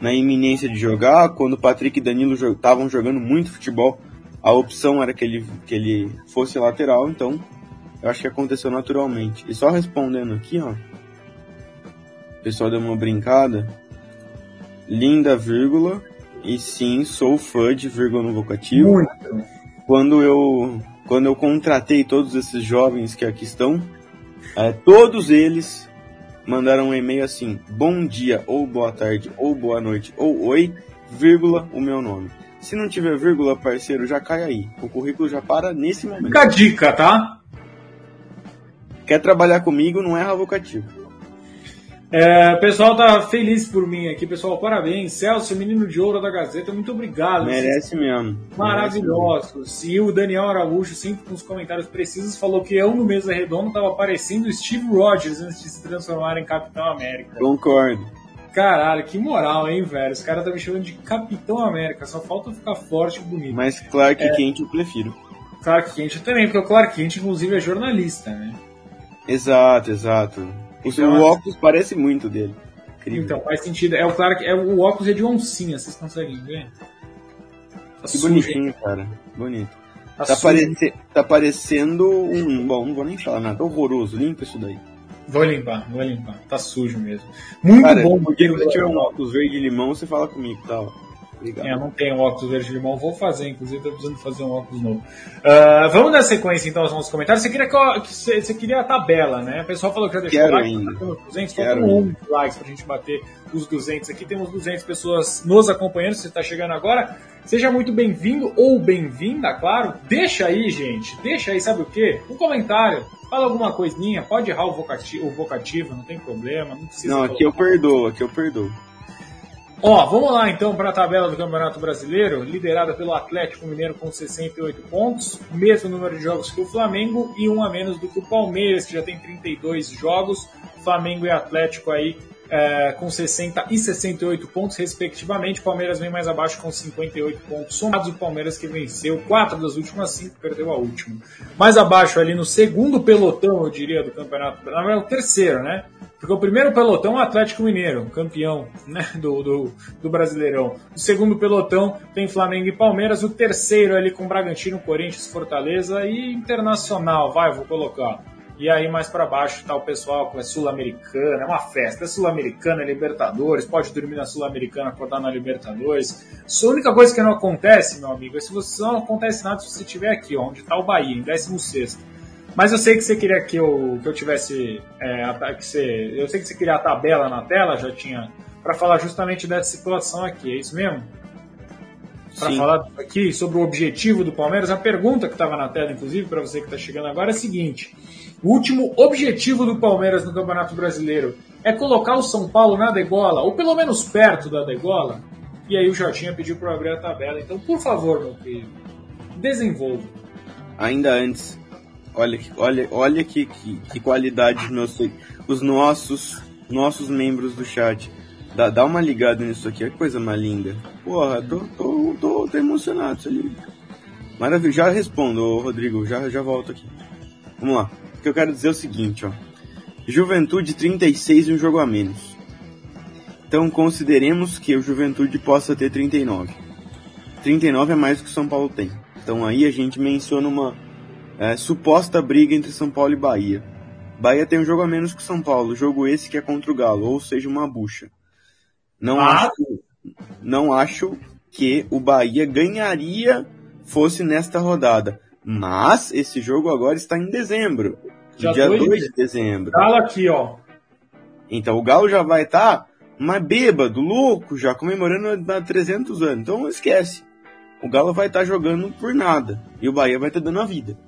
na iminência de jogar. Quando o Patrick e Danilo estavam jogando muito futebol, a opção era que ele, que ele fosse lateral, então eu acho que aconteceu naturalmente. E só respondendo aqui, ó. O pessoal deu uma brincada. Linda vírgula. E sim, sou fã de vírgula no vocativo. Muito. Quando eu, quando eu contratei todos esses jovens que aqui estão, é, todos eles mandaram um e-mail assim: bom dia, ou boa tarde, ou boa noite, ou oi, vírgula, o meu nome. Se não tiver vírgula, parceiro, já cai aí. O currículo já para nesse momento. Fica a dica, tá? Quer trabalhar comigo, não erra vocativo. É, o pessoal tá feliz por mim aqui, pessoal. Parabéns. Celso, menino de ouro da Gazeta, muito obrigado. Merece mesmo. Maravilhosos. E o Daniel Araújo, sempre com os comentários precisos, falou que eu no Mesa Redondo tava parecendo Steve Rogers antes de se transformar em Capitão América. Concordo. Caralho, que moral, hein, velho? Os caras tá me chamando de Capitão América, só falta ficar forte e bonito. Mas Clark é... Kent eu prefiro. Clark Kent também, porque o Clark Kent, inclusive, é jornalista, né? Exato, exato. Então, o óculos parece muito dele. Incrível. Então, faz sentido. É o claro que é, o óculos é de oncinha, vocês conseguem ver? Tá que bonitinho, cara. Bonito. Tá, tá, parece, tá parecendo um. Bom, não vou nem falar nada. Horroroso. Limpa isso daí. Vou limpar, vou limpar. Tá sujo mesmo. Muito cara, bom. Porque se você tiver um óculos verde limão, você fala comigo, tá? Obrigado. É, eu não tenho óculos verde limão, vou fazer, inclusive tô precisando fazer um óculos novo. Uh, vamos dar sequência então aos nossos comentários. Você queria, que, você, você queria a tabela, né? O pessoal falou que já deixou Quero like, ainda. tá 200, faltam 11 likes pra gente bater os 200 aqui. Temos 200 pessoas nos acompanhando, se você está chegando agora. Seja muito bem-vindo ou bem-vinda, claro. Deixa aí, gente, deixa aí, sabe o quê? Um comentário. Fala alguma coisinha, pode errar o vocativo, o vocativo não tem problema. Não, precisa não aqui eu perdoo, aqui eu perdoo. Ó, vamos lá então para a tabela do Campeonato Brasileiro, liderada pelo Atlético Mineiro com 68 pontos, mesmo número de jogos que o Flamengo e um a menos do que o Palmeiras, que já tem 32 jogos. Flamengo e Atlético aí é, com 60 e 68 pontos, respectivamente. O Palmeiras vem mais abaixo com 58 pontos somados. O Palmeiras que venceu quatro das últimas cinco, perdeu a última. Mais abaixo ali no segundo pelotão, eu diria, do campeonato. Na verdade, o terceiro, né? Porque o primeiro pelotão é o Atlético Mineiro, campeão né, do, do, do, Brasileirão. O segundo pelotão tem Flamengo e Palmeiras. O terceiro ali com Bragantino, Corinthians, Fortaleza e Internacional. Vai, vou colocar. E aí mais para baixo está o pessoal com a Sul-Americana, é uma festa. É Sul-Americana, é Libertadores, pode dormir na Sul-Americana, acordar na Libertadores. A única coisa que não acontece, meu amigo, é se você não acontece nada se você estiver aqui, ó, onde está o Bahia, em 16 mas eu sei que você queria que eu, que eu tivesse. É, que você, eu sei que você queria a tabela na tela, já tinha. Para falar justamente dessa situação aqui, é isso mesmo? Para falar aqui sobre o objetivo do Palmeiras, a pergunta que estava na tela, inclusive, para você que está chegando agora, é a seguinte: o último objetivo do Palmeiras no Campeonato Brasileiro é colocar o São Paulo na degola, ou pelo menos perto da degola? E aí o Jorginho pediu para abrir a tabela. Então, por favor, meu querido, desenvolva. Ainda antes, Olha, olha, olha que, que, que qualidade meus, os nossos nossos membros do chat. Dá, dá uma ligada nisso aqui, é coisa mais linda. Porra, tô, tô, tô, tô emocionado isso ali. Maravilha, já respondo, Rodrigo, já, já volto aqui. Vamos lá. O que eu quero dizer é o seguinte, ó. Juventude 36 e um jogo a menos. Então consideremos que o Juventude possa ter 39. 39 é mais do que o São Paulo tem. Então aí a gente menciona uma é, suposta briga entre São Paulo e Bahia. Bahia tem um jogo a menos que São Paulo, jogo esse que é contra o Galo, ou seja, uma bucha. Não, ah. acho, não acho que o Bahia ganharia fosse nesta rodada. Mas esse jogo agora está em dezembro. Já dia 2 de dezembro. Galo aqui, ó. Então o Galo já vai estar tá mais bêbado, louco, já comemorando há 300 anos. Então esquece. O Galo vai estar tá jogando por nada. E o Bahia vai estar tá dando a vida.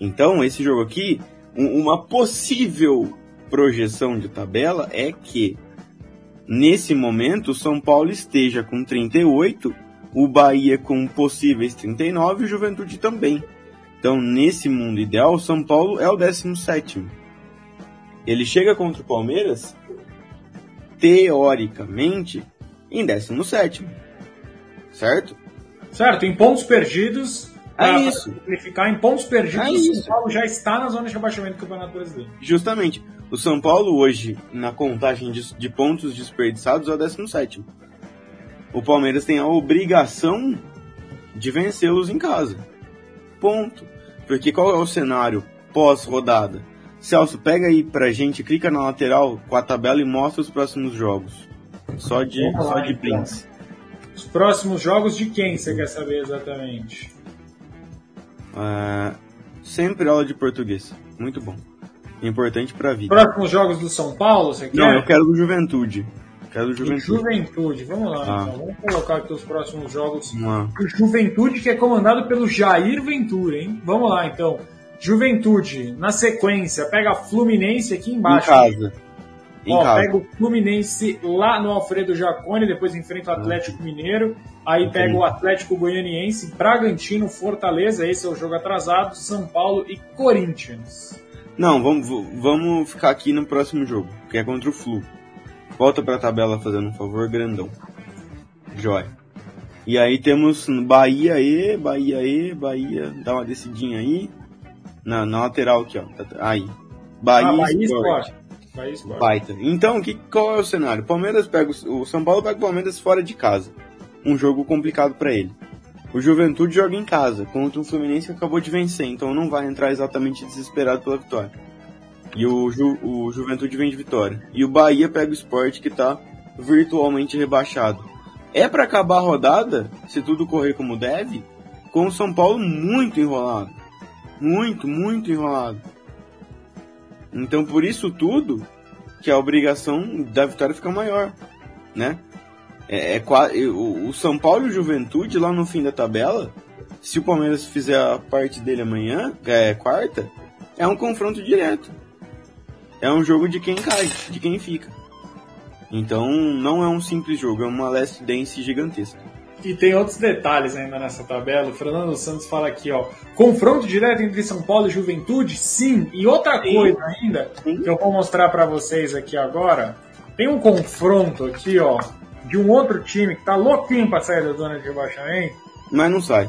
Então, esse jogo aqui, um, uma possível projeção de tabela é que nesse momento o São Paulo esteja com 38, o Bahia com possíveis 39 e o Juventude também. Então, nesse mundo ideal, o São Paulo é o 17. Ele chega contra o Palmeiras, teoricamente, em 17. Certo? Certo, em pontos perdidos, é isso. Significar em pontos perdidos, é o São Paulo já está na zona de rebaixamento do Campeonato Brasileiro. Justamente. O São Paulo hoje, na contagem de, de pontos desperdiçados, é o 17. O Palmeiras tem a obrigação de vencê-los em casa. Ponto. Porque qual é o cenário pós-rodada? Celso, pega aí pra gente, clica na lateral com a tabela e mostra os próximos jogos. Só de, só de então. Os próximos jogos de quem você quer saber exatamente? Uh, sempre aula de português. Muito bom. Importante pra vida. Próximos jogos do São Paulo, você quer? Não, eu quero do Juventude. Quero do Juventude. Juventude, vamos lá. Ah. Então. Vamos colocar aqui os próximos jogos do Juventude, que é comandado pelo Jair Ventura, hein? Vamos lá, então. Juventude, na sequência, pega Fluminense aqui embaixo. Em casa. Ó, pega o Fluminense lá no Alfredo Jacone, depois enfrenta o Atlético Mineiro, aí pega o Atlético Goianiense, Bragantino, Fortaleza, esse é o jogo atrasado, São Paulo e Corinthians. Não, vamos, vamos ficar aqui no próximo jogo, que é contra o Flu. Volta pra tabela fazendo um favor, grandão. Jóia. E aí temos Bahia e, Bahia e, Bahia, dá uma descidinha aí. Na, na lateral aqui, ó. Aí. Bahia, ah, Bahia Sport. Bahia Baita. Então, que, qual é o cenário? Palmeiras pega o, o São Paulo pega o Palmeiras fora de casa. Um jogo complicado para ele. O Juventude joga em casa contra um Fluminense que acabou de vencer, então não vai entrar exatamente desesperado pela vitória. E o, Ju, o Juventude vem de vitória. E o Bahia pega o Sport que tá virtualmente rebaixado. É para acabar a rodada, se tudo correr como deve, com o São Paulo muito enrolado. Muito, muito enrolado. Então por isso tudo que a obrigação da vitória fica maior, né? É, é, o, São Paulo e o Juventude lá no fim da tabela, se o Palmeiras fizer a parte dele amanhã, é quarta, é um confronto direto. É um jogo de quem cai, de quem fica. Então não é um simples jogo, é uma last dance gigantesca. E tem outros detalhes ainda nessa tabela. O Fernando Santos fala aqui, ó. Confronto direto entre São Paulo e Juventude? Sim. E outra Sim. coisa ainda, Sim. que eu vou mostrar para vocês aqui agora. Tem um confronto aqui, ó, de um outro time que tá louquinho pra sair da zona de rebaixamento. Mas não sai.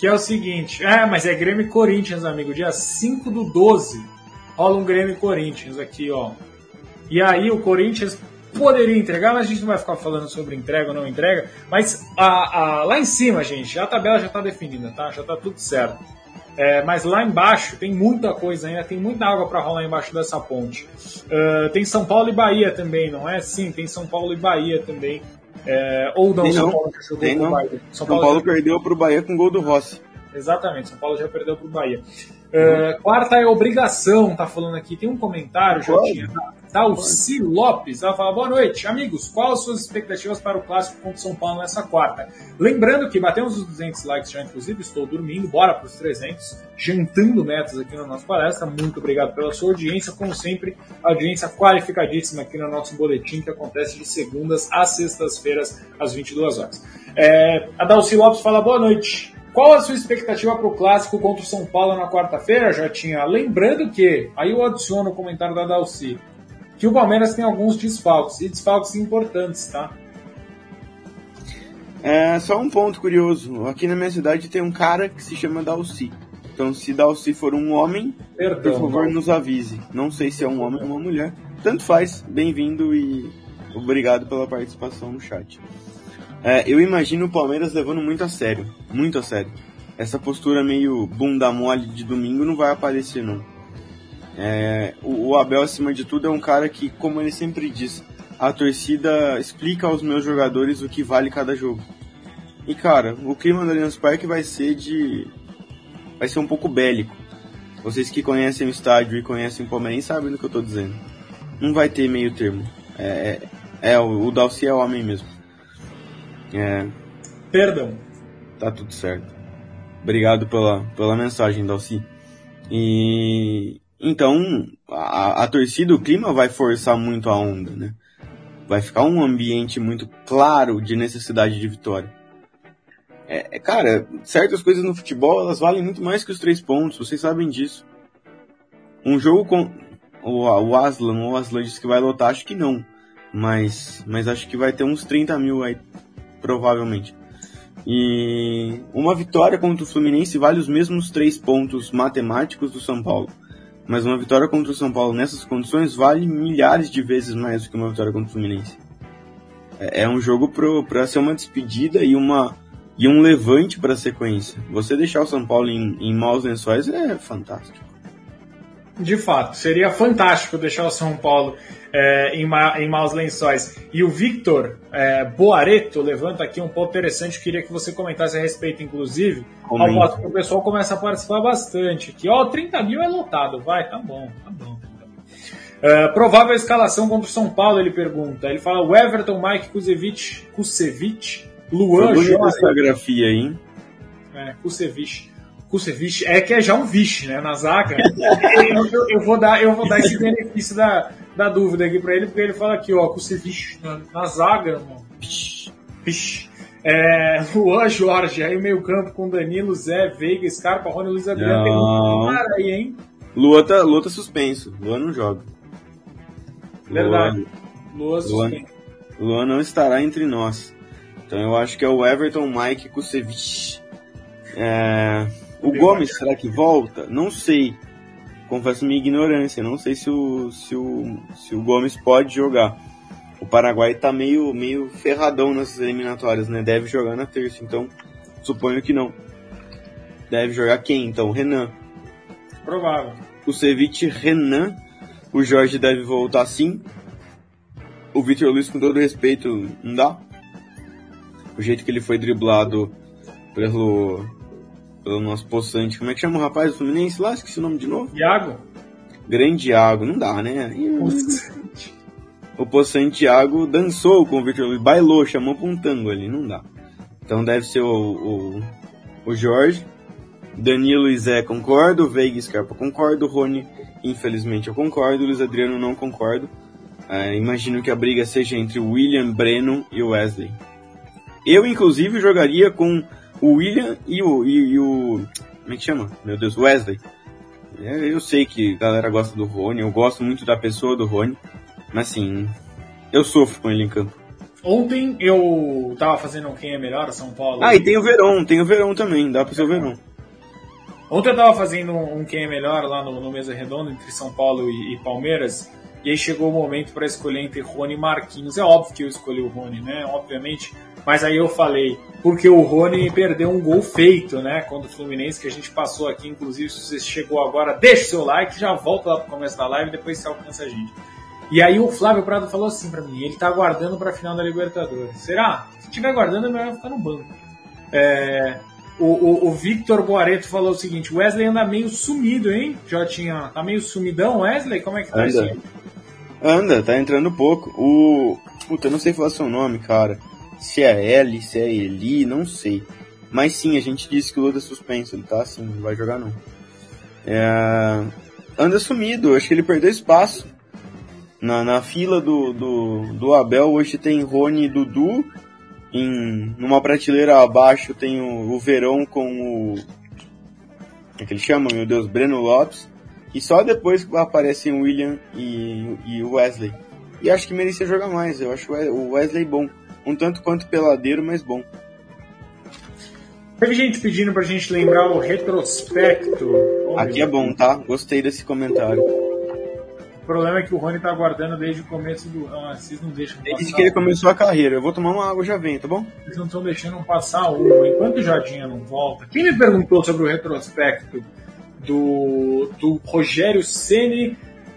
Que é o seguinte. É, mas é Grêmio e Corinthians, amigo. Dia 5 do 12. Rola um Grêmio e Corinthians aqui, ó. E aí o Corinthians poderia entregar, mas a gente não vai ficar falando sobre entrega ou não entrega. Mas a, a, lá em cima, gente, a tabela já está definida, tá? Já está tudo certo. É, mas lá embaixo tem muita coisa ainda, tem muita água para rolar embaixo dessa ponte. Uh, tem São Paulo e Bahia também, não é? Sim, tem São Paulo e Bahia também. É, ou não, tem São não. Paulo já jogou. Bahia. São, São Paulo, Paulo já... perdeu para o Bahia com gol do Rossi. Exatamente, São Paulo já perdeu para o Bahia. Uh, quarta é obrigação, tá falando aqui. Tem um comentário, já tinha, Dalci Lopes. Ela fala: Boa noite, amigos. Quais as suas expectativas para o clássico contra São Paulo nessa quarta? Lembrando que batemos os 200 likes já, inclusive. Estou dormindo, bora para os 300. Jantando metas aqui na nossa palestra. Muito obrigado pela sua audiência. Como sempre, audiência qualificadíssima aqui no nosso boletim que acontece de segundas às sextas-feiras, às 22 horas. É, a Dalci Lopes fala: Boa noite. Qual a sua expectativa para o clássico contra o São Paulo na quarta-feira, já tinha? Lembrando que, aí eu adiciono o comentário da Dalci, que o Palmeiras tem alguns desfalques, e desfalques importantes, tá? É, só um ponto curioso. Aqui na minha cidade tem um cara que se chama Dalci. Então, se Dalci for um homem, Perdão, por favor, nos avise. Não sei se é um homem ou uma mulher. Tanto faz. Bem-vindo e obrigado pela participação no chat. É, eu imagino o Palmeiras levando muito a sério, muito a sério. Essa postura meio bunda mole de domingo não vai aparecer, não. É, o, o, Abel, acima de tudo, é um cara que, como ele sempre diz, a torcida explica aos meus jogadores o que vale cada jogo. E, cara, o clima do Allianz Parque vai ser de. vai ser um pouco bélico. Vocês que conhecem o estádio e conhecem o Palmeiras sabem do que eu tô dizendo. Não vai ter meio termo. É, é, é o, o Dalci é homem mesmo. É. Perdão. Tá tudo certo. Obrigado pela, pela mensagem, Dalci. E então a, a torcida, o clima vai forçar muito a onda, né? Vai ficar um ambiente muito claro de necessidade de vitória. É, é, cara, certas coisas no futebol elas valem muito mais que os três pontos, vocês sabem disso. Um jogo com o, o Aslan, o Aslan disse que vai lotar, acho que não. Mas, mas acho que vai ter uns 30 mil aí provavelmente. E uma vitória contra o Fluminense vale os mesmos três pontos matemáticos do São Paulo. Mas uma vitória contra o São Paulo nessas condições vale milhares de vezes mais do que uma vitória contra o Fluminense. É, é um jogo para ser uma despedida e, uma, e um levante para a sequência. Você deixar o São Paulo em, em maus lençóis é fantástico. De fato, seria fantástico deixar o São Paulo é, em, ma, em maus lençóis. E o Victor é, Boareto levanta aqui um ponto interessante, queria que você comentasse a respeito, inclusive, ao que o pessoal começa a participar bastante. Que, ó, 30 mil é lotado, vai, tá bom, tá bom. Uh, provável escalação contra o São Paulo, ele pergunta. Ele fala o Everton, Mike Kusevich, Kusevich Luan Jorge. essa grafia hein? É, Kusevich. Kusevich é que é já um vixe, né, na zaga. eu, eu, eu, vou dar, eu vou dar esse benefício da, dar dúvida aqui para ele, porque ele fala aqui, ó, Kusevich na, na zaga, mano. É, Luan Jorge, aí o meio campo com Danilo, Zé, Veiga, Scarpa, Rony, Luiz Adriano. Tem um cara aí, hein? Lua tá, Lua tá suspenso. Lua não joga. Verdade. Lua, Lua, Lua não estará entre nós. Então eu acho que é o Everton Mike Kusevich. É, o Gomes, será que volta? Não sei. Confesso minha ignorância. Não sei se o, se o, se o Gomes pode jogar. O Paraguai tá meio, meio ferradão nessas eliminatórias, né? Deve jogar na terça, então suponho que não. Deve jogar quem, então? Renan. Provável. O Ceviche, Renan. O Jorge deve voltar sim. O Vitor Luiz, com todo respeito, não dá. O jeito que ele foi driblado pelo, pelo nosso poçante. Como é que chama o rapaz do Fluminense lá? Esqueci o nome de novo. Iago? Grande Iago, não dá, né? o poçante Iago dançou com o Vitor Luiz, bailou, chamou pra um tango ali, não dá. Então deve ser o, o, o Jorge. Danilo e Zé concordo, Veiga e Scarpa concordo, Rony, infelizmente eu concordo, Luiz Adriano não concordo. É, imagino que a briga seja entre William, Breno e o Wesley. Eu, inclusive, jogaria com o William e o, e, e o. Como é que chama? Meu Deus, Wesley. É, eu sei que a galera gosta do Rony, eu gosto muito da pessoa do Rony, mas assim, eu sofro com ele em campo. Ontem eu tava fazendo quem é melhor, São Paulo. Ah, e tem o Verão, tem o Verão também, dá pra ser o Verão. Ontem eu tava fazendo um quem é melhor lá no, no Mesa Redonda entre São Paulo e, e Palmeiras. E aí chegou o momento para escolher entre Rony e Marquinhos. É óbvio que eu escolhi o Rony, né? Obviamente. Mas aí eu falei, porque o Rony perdeu um gol feito, né? Contra o Fluminense, que a gente passou aqui. Inclusive, se você chegou agora, deixa o seu like, já volta lá pro começo da live, depois você alcança a gente. E aí o Flávio Prado falou assim para mim, ele tá aguardando para a final da Libertadores. Será? Se tiver aguardando, é melhor ficar no banco. É, o, o, o, Victor Boareto falou o seguinte: Wesley anda meio sumido, hein? Já tinha. Tá meio sumidão, Wesley? Como é que tá anda. isso? Anda, tá entrando pouco. O. Puta, eu não sei falar seu nome, cara. Se é L, se é Eli, não sei. Mas sim, a gente disse que o Lula é suspenso, ele tá assim, não vai jogar não. É... Anda sumido, acho que ele perdeu espaço. Na, na fila do, do, do Abel hoje tem Rony e Dudu em numa prateleira abaixo tem o, o Verão com o. Como é que ele chama, meu Deus? Breno Lopes. E só depois aparecem o William e, e o Wesley. E acho que merecia jogar mais. Eu acho o Wesley bom. Um tanto quanto peladeiro, mas bom. Teve gente pedindo pra gente lembrar o retrospecto. Aqui é bom, tá? Gostei desse comentário. O problema é que o Rony tá aguardando desde o começo do. Ah, vocês não deixam passar. Desde que ele começou a carreira. Eu vou tomar uma água já vem, tá bom? Vocês não estão deixando passar um. Enquanto o Jardinha não volta. Quem me perguntou sobre o retrospecto do, do Rogério Ceni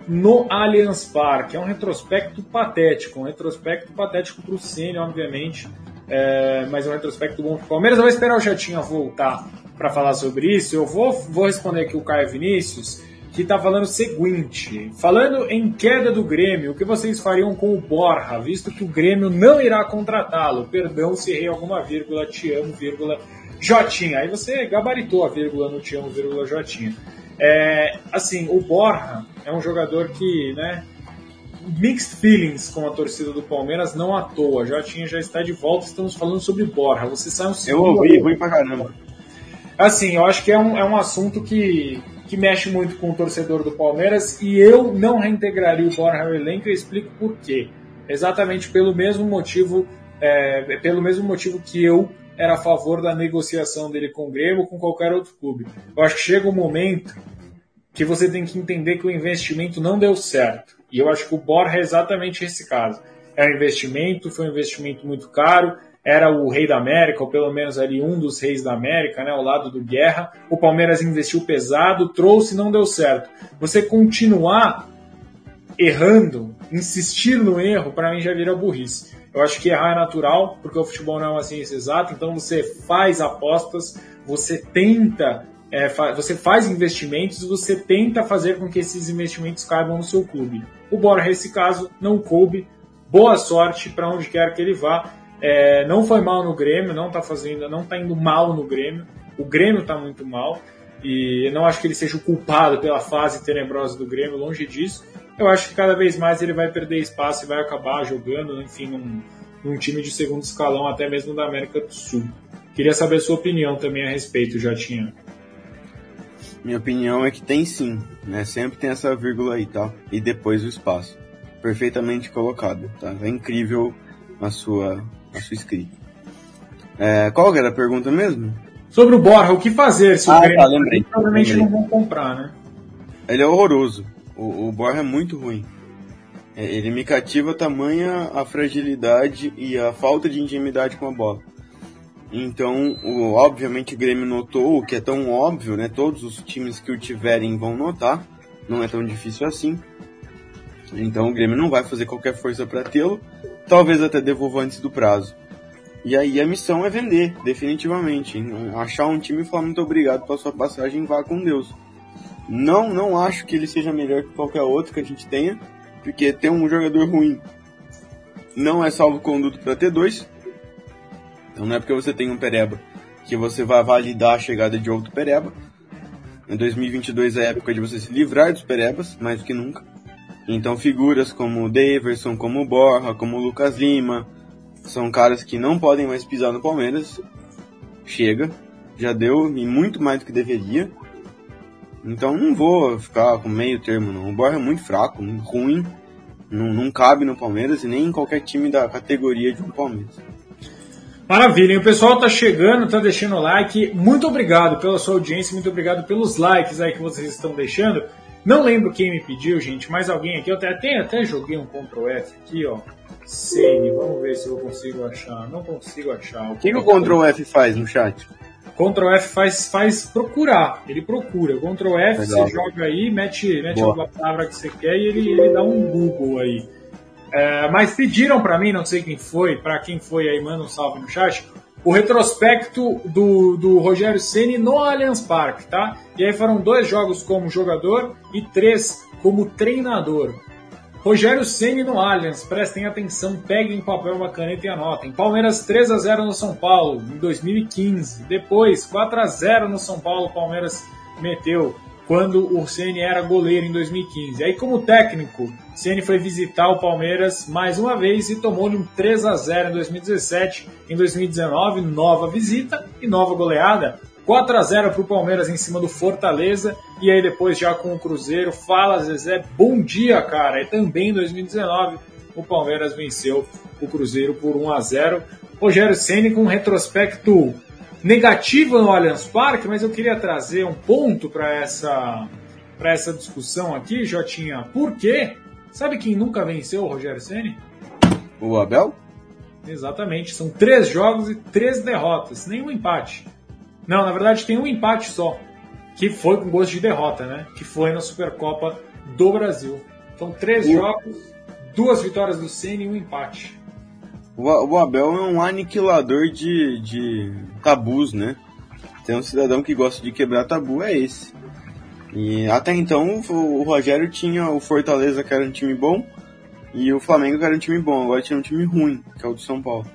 no Allianz Parque? É um retrospecto patético. Um retrospecto patético pro Ceni, obviamente. É, mas é um retrospecto bom pro Palmeiras. Eu vou esperar o Jatinha voltar para falar sobre isso. Eu vou, vou responder aqui o Caio Vinícius que está falando o seguinte: falando em queda do Grêmio, o que vocês fariam com o Borja, visto que o Grêmio não irá contratá-lo? Perdão se errei alguma vírgula, te amo, vírgula, Jotinha. Aí você gabaritou a vírgula no te amo, vírgula, Jotinha. É, assim, o Borja é um jogador que, né, mixed feelings com a torcida do Palmeiras, não à toa. Jotinha já está de volta, estamos falando sobre Borja. Você sai um Eu ouvi, ruim pra caramba. Assim, eu acho que é um, é um assunto que que mexe muito com o torcedor do Palmeiras e eu não reintegraria o Borja ao elenco e explico por quê. Exatamente pelo mesmo motivo, é, pelo mesmo motivo que eu era a favor da negociação dele com o Grêmio ou com qualquer outro clube. Eu acho que chega um momento que você tem que entender que o investimento não deu certo. E eu acho que o Borja é exatamente esse caso. É um investimento, foi um investimento muito caro, era o rei da América, ou pelo menos ali um dos reis da América, né, ao lado do Guerra. O Palmeiras investiu pesado, trouxe e não deu certo. Você continuar errando, insistir no erro, para mim já vira burrice. Eu acho que errar é natural, porque o futebol não é uma ciência exata, então você faz apostas, você tenta, é, fa você faz investimentos, você tenta fazer com que esses investimentos caibam no seu clube. O Borja, nesse caso, não coube. Boa sorte para onde quer que ele vá. É, não foi mal no Grêmio, não está fazendo, não tá indo mal no Grêmio. O Grêmio está muito mal e eu não acho que ele seja o culpado pela fase tenebrosa do Grêmio, longe disso. Eu acho que cada vez mais ele vai perder espaço e vai acabar jogando, enfim, num, num time de segundo escalão, até mesmo da América do Sul. Queria saber a sua opinião também a respeito, já tinha. Minha opinião é que tem sim, né? Sempre tem essa vírgula aí, tá? E depois o espaço. Perfeitamente colocado, tá? É incrível a sua, a sua escrita. É, qual era a pergunta mesmo? Sobre o Borja, o que fazer se ah, o Grêmio tá, lembrei, provavelmente lembrei. não vão comprar, né? Ele é horroroso. O, o Borja é muito ruim. É, ele me cativa tamanha a fragilidade e a falta de intimidade com a bola. Então, o, obviamente o Grêmio notou o que é tão óbvio, né? Todos os times que o tiverem vão notar. Não é tão difícil assim. Então o Grêmio não vai fazer qualquer força para tê-lo. Talvez até devolva antes do prazo. E aí a missão é vender, definitivamente. Achar um time e falar muito obrigado pela sua passagem vá com Deus. Não, não acho que ele seja melhor que qualquer outro que a gente tenha, porque ter um jogador ruim não é salvo conduto para ter dois. Então não é porque você tem um Pereba que você vai validar a chegada de outro Pereba. Em 2022 é a época de você se livrar dos Perebas, mais do que nunca. Então figuras como Daverson, como o Borja, como Lucas Lima, são caras que não podem mais pisar no Palmeiras. Chega, já deu e muito mais do que deveria. Então não vou ficar com meio termo não. O Borja é muito fraco, muito ruim, não, não cabe no Palmeiras e nem em qualquer time da categoria de um Palmeiras. Maravilha, e o pessoal tá chegando, tá deixando o like. Muito obrigado pela sua audiência, muito obrigado pelos likes aí que vocês estão deixando. Não lembro quem me pediu, gente, mas alguém aqui, eu até, até, até joguei um Ctrl F aqui, ó. Sene, vamos ver se eu consigo achar. Não consigo achar. O que, que o Ctrl F faz no chat? Ctrl F faz, faz procurar, ele procura. Ctrl F, Legal. você joga aí, mete, mete a palavra que você quer e ele, ele dá um Google aí. É, mas pediram para mim, não sei quem foi, para quem foi aí, manda um salve no chat, o retrospecto do, do Rogério Ceni no Allianz Parque, tá? E aí foram dois jogos como jogador e três como treinador. Rogério Ceni no Allianz, prestem atenção, peguem papel, uma caneta e anotem. Palmeiras 3 a 0 no São Paulo em 2015. Depois 4 a 0 no São Paulo, Palmeiras meteu quando o Ceni era goleiro em 2015. Aí como técnico, Ceni foi visitar o Palmeiras mais uma vez e tomou-lhe um 3 a 0 em 2017. Em 2019, nova visita e nova goleada. 4 a 0 para o Palmeiras em cima do Fortaleza. E aí depois já com o Cruzeiro. Fala, Zezé, bom dia, cara. E também em 2019 o Palmeiras venceu o Cruzeiro por 1 a 0 Rogério Ceni com um retrospecto negativo no Allianz Parque, mas eu queria trazer um ponto para essa, para essa discussão aqui, Jotinha. Por quê? Sabe quem nunca venceu o Rogério Ceni? O Abel? Exatamente. São três jogos e três derrotas, nenhum empate. Não, na verdade tem um empate só, que foi com gosto de derrota, né? Que foi na Supercopa do Brasil. Então, três o... jogos, duas vitórias do Ceni e um empate. O Abel é um aniquilador de, de tabus, né? Tem um cidadão que gosta de quebrar tabu, é esse. E até então o Rogério tinha o Fortaleza, que era um time bom, e o Flamengo, que era um time bom. Agora tinha um time ruim, que é o do São Paulo.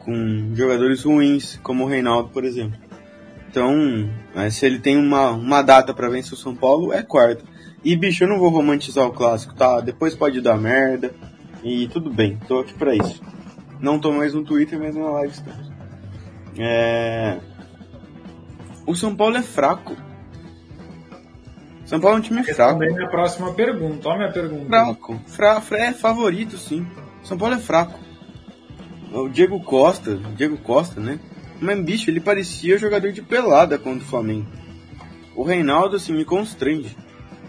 Com jogadores ruins, como o Reinaldo, por exemplo. Então, se ele tem uma, uma data para vencer o São Paulo, é quarta. E bicho, eu não vou romantizar o clássico, tá? Depois pode dar merda. E tudo bem, tô aqui para isso. Não tô mais no Twitter, mas na live estamos. É... O São Paulo é fraco. São Paulo é um time fraco. Também a próxima pergunta. Olha a minha pergunta. Fraco. Fra, fra, é favorito, sim. São Paulo é fraco. O Diego Costa, Diego Costa, né? Mas, bicho, ele parecia jogador de pelada contra o Flamengo. O Reinaldo, assim, me constrange.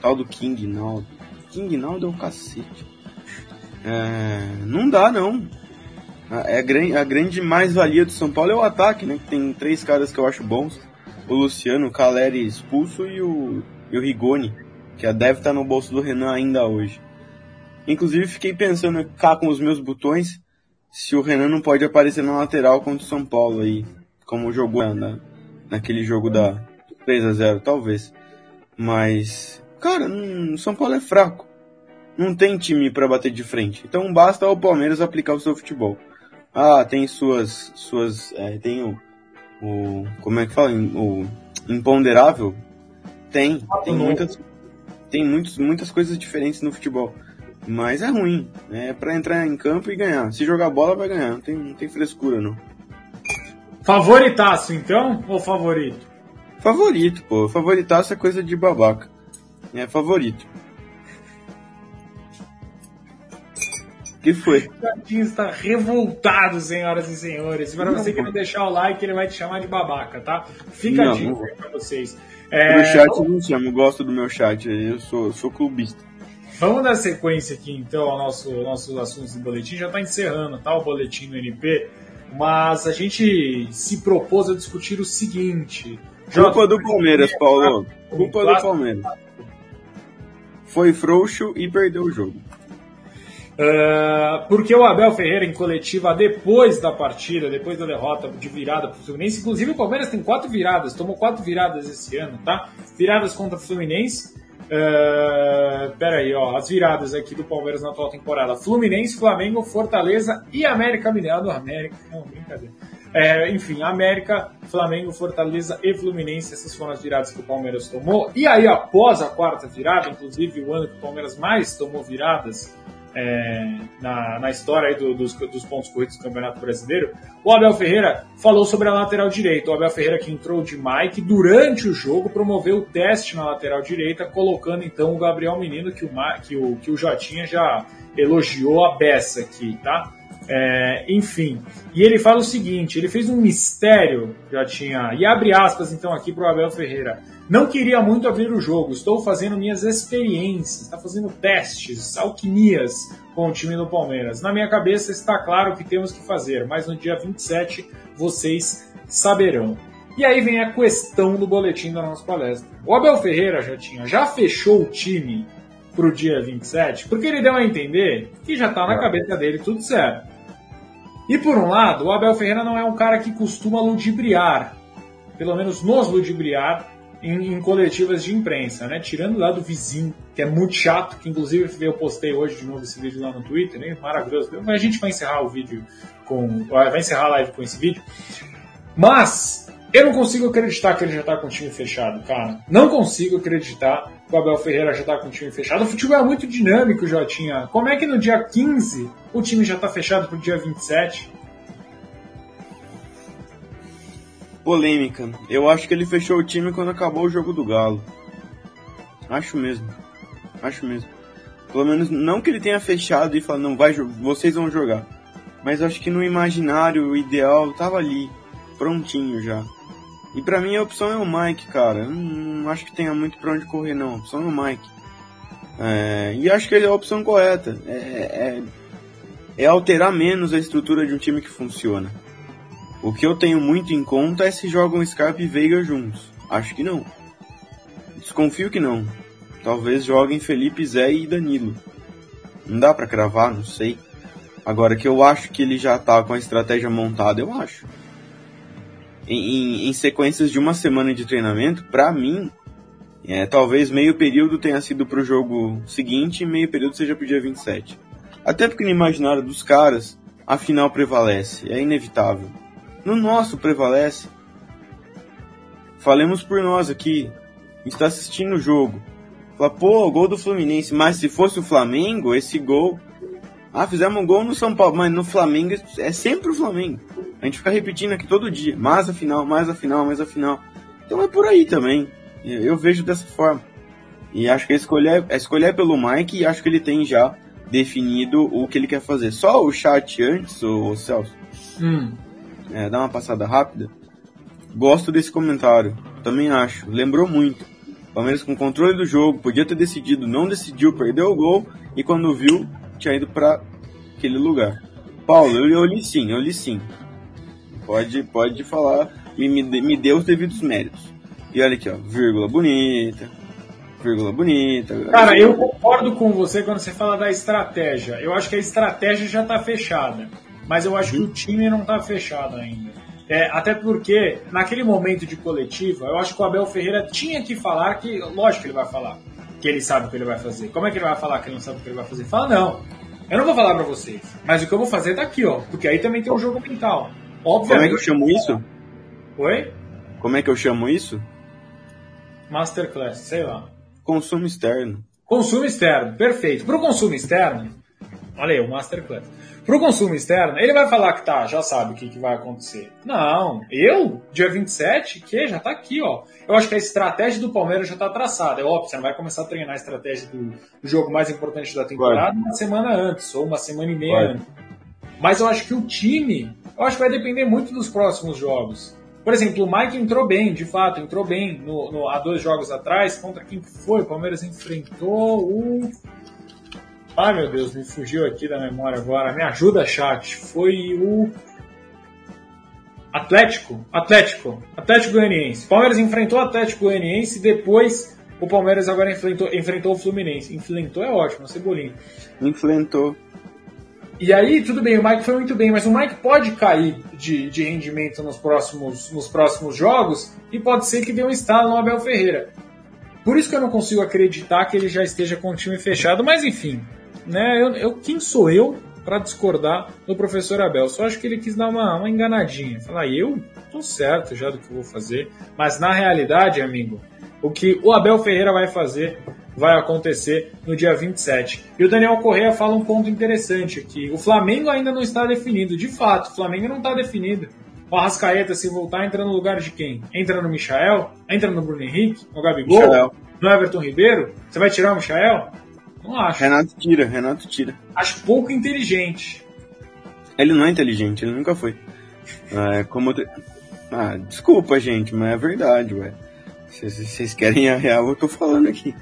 Tal do King Naldo. King Naldo é um cacete. É, não dá, não. É a, a grande mais-valia do São Paulo é o ataque, né? Tem três caras que eu acho bons. O Luciano, o Caleri expulso e o, e o Rigoni, que deve estar no bolso do Renan ainda hoje. Inclusive, fiquei pensando cá com os meus botões se o Renan não pode aparecer na lateral contra o São Paulo aí como jogou na, naquele jogo da 3 a 0 talvez. Mas, cara, o São Paulo é fraco. Não tem time para bater de frente. Então basta o Palmeiras aplicar o seu futebol. Ah, tem suas. suas é, tem o, o. Como é que fala? O imponderável? Tem. Tem muitas. tem muitos, muitas coisas diferentes no futebol. Mas é ruim. É para entrar em campo e ganhar. Se jogar bola, vai ganhar. Não tem, não tem frescura, não. Favoritaço, então? Ou favorito? Favorito, pô. Favoritaço é coisa de babaca. É favorito. que foi? O Gatinho está revoltado, senhoras e senhores. Para você que não deixar o like, ele vai te chamar de babaca, tá? Fica não, a dica aí pra vocês. É... O chat não chama, eu gosto do meu chat, eu sou, sou clubista. Vamos dar sequência aqui, então, ao nosso, nossos assuntos do boletim. Já está encerrando, tá? O boletim do NP. Mas a gente se propôs a discutir o seguinte. Culpa do Palmeiras, Paulo. Culpa do Palmeiras. Foi frouxo e perdeu o jogo. Uh, porque o Abel Ferreira, em coletiva, depois da partida, depois da derrota de virada para o Fluminense, inclusive o Palmeiras tem quatro viradas, tomou quatro viradas esse ano, tá? Viradas contra o Fluminense. Uh, peraí, ó, as viradas aqui do Palmeiras na atual temporada: Fluminense, Flamengo, Fortaleza e América Mineiro. América, não, brincadeira. É, enfim, América, Flamengo, Fortaleza e Fluminense, essas foram as viradas que o Palmeiras tomou. E aí, após a quarta virada, inclusive o ano que o Palmeiras mais tomou viradas, é, na, na história do, dos, dos pontos corridos do Campeonato Brasileiro, o Abel Ferreira falou sobre a lateral direita. O Abel Ferreira que entrou de Mike durante o jogo promoveu o teste na lateral direita, colocando então o Gabriel Menino, que o, que o, que o Jotinha já elogiou a beça aqui, tá? É, enfim, e ele fala o seguinte: ele fez um mistério, já tinha, e abre aspas então aqui para o Abel Ferreira. Não queria muito abrir o jogo, estou fazendo minhas experiências, está fazendo testes, alquimias com o time do Palmeiras. Na minha cabeça está claro o que temos que fazer, mas no dia 27 vocês saberão. E aí vem a questão do boletim da nossa palestra. O Abel Ferreira já tinha, já fechou o time para o dia 27, porque ele deu a entender que já está na cabeça dele tudo certo. E por um lado, o Abel Ferreira não é um cara que costuma ludibriar, pelo menos nos ludibriar, em, em, coletivas de imprensa, né? Tirando lá do vizinho, que é muito chato, que inclusive eu postei hoje de novo esse vídeo lá no Twitter, né? Maravilhoso. Mas a gente vai encerrar o vídeo com. Vai encerrar a live com esse vídeo. Mas eu não consigo acreditar que ele já tá com o time fechado, cara. Não consigo acreditar o Abel Ferreira já tá com o time fechado. O futebol é muito dinâmico, já tinha. Como é que no dia 15 o time já tá fechado pro dia 27? Polêmica. Eu acho que ele fechou o time quando acabou o jogo do Galo. Acho mesmo. Acho mesmo. Pelo menos não que ele tenha fechado e falado, não, vai, vocês vão jogar. Mas acho que no imaginário ideal tava ali, prontinho já. E para mim a opção é o Mike, cara. Não, acho que tenha muito pra onde correr, não. A opção é o Mike. É, e acho que é a opção correta. É, é, é alterar menos a estrutura de um time que funciona. O que eu tenho muito em conta é se jogam Scarpa e Veiga juntos. Acho que não. Desconfio que não. Talvez joguem Felipe, Zé e Danilo. Não dá para cravar, não sei. Agora que eu acho que ele já tá com a estratégia montada, eu acho. Em, em, sequências de uma semana de treinamento, para mim, é, talvez meio período tenha sido pro jogo seguinte e meio período seja pro dia 27. Até porque no imaginário dos caras, a final prevalece, é inevitável. No nosso prevalece. Falemos por nós aqui. Está assistindo o jogo. Fala, pô, gol do Fluminense. Mas se fosse o Flamengo, esse gol. Ah, fizemos um gol no São Paulo, mas no Flamengo é sempre o Flamengo. A gente fica repetindo aqui todo dia. Mais a final, mais a final, mais a final. Então é por aí também. Eu vejo dessa forma. E acho que a escolher, a escolher é pelo Mike e acho que ele tem já definido o que ele quer fazer. Só o chat antes, o Celso. Hum é, dar uma passada rápida. Gosto desse comentário, também acho. Lembrou muito. Palmeiras com controle do jogo, podia ter decidido, não decidiu, perdeu o gol e quando viu, tinha ido para aquele lugar. Paulo, eu, eu li sim, eu li sim. Pode, pode falar e me, me deu os devidos méritos. E olha aqui, ó, vírgula bonita, vírgula bonita. Cara, eu concordo com você quando você fala da estratégia. Eu acho que a estratégia já está fechada mas eu acho que o time não está fechado ainda. É, até porque, naquele momento de coletiva, eu acho que o Abel Ferreira tinha que falar que, lógico que ele vai falar, que ele sabe o que ele vai fazer. Como é que ele vai falar que ele não sabe o que ele vai fazer? Fala, não, eu não vou falar para vocês, mas o que eu vou fazer tá aqui, ó, porque aí também tem um jogo mental. Obviamente. Como é que eu chamo isso? Oi? Como é que eu chamo isso? Masterclass, sei lá. Consumo externo. Consumo externo, perfeito. Para o consumo externo, olha aí, o Masterclass. Para o consumo externo, ele vai falar que tá, já sabe o que, que vai acontecer. Não, eu, dia 27, que já tá aqui, ó. Eu acho que a estratégia do Palmeiras já tá traçada. É óbvio, você não vai começar a treinar a estratégia do, do jogo mais importante da temporada uma semana antes, ou uma semana e meia antes. Mas eu acho que o time, eu acho que vai depender muito dos próximos jogos. Por exemplo, o Mike entrou bem, de fato, entrou bem no, no, há dois jogos atrás. Contra quem foi? O Palmeiras enfrentou o. Ai meu Deus, me fugiu aqui da memória agora. Me ajuda, chat. Foi o. Atlético. Atlético. Atlético Goianiense. Palmeiras enfrentou o Atlético Goianiense e depois o Palmeiras agora enfrentou, enfrentou o Fluminense. Enfrentou é ótimo, Cebolinha. Enfrentou. E aí, tudo bem, o Mike foi muito bem, mas o Mike pode cair de, de rendimento nos próximos, nos próximos jogos e pode ser que dê um estalo no Abel Ferreira. Por isso que eu não consigo acreditar que ele já esteja com o time fechado, mas enfim, né? Eu, eu quem sou eu para discordar do professor Abel? Só acho que ele quis dar uma, uma enganadinha. Falar, eu tô certo já do que eu vou fazer, mas na realidade, amigo, o que o Abel Ferreira vai fazer vai acontecer no dia 27. E o Daniel Correa fala um ponto interessante aqui. O Flamengo ainda não está definido. De fato, o Flamengo não está definido. O Arrascaeta, se voltar, entra no lugar de quem? Entra no Michael? Entra no Bruno Henrique? No Gabigol? Michael. No Everton Ribeiro? Você vai tirar o Michael? Não acho. Renato tira, Renato tira. Acho pouco inteligente. Ele não é inteligente, ele nunca foi. É, como... Ah, desculpa, gente, mas é verdade, ué. Vocês querem a real, eu tô falando aqui.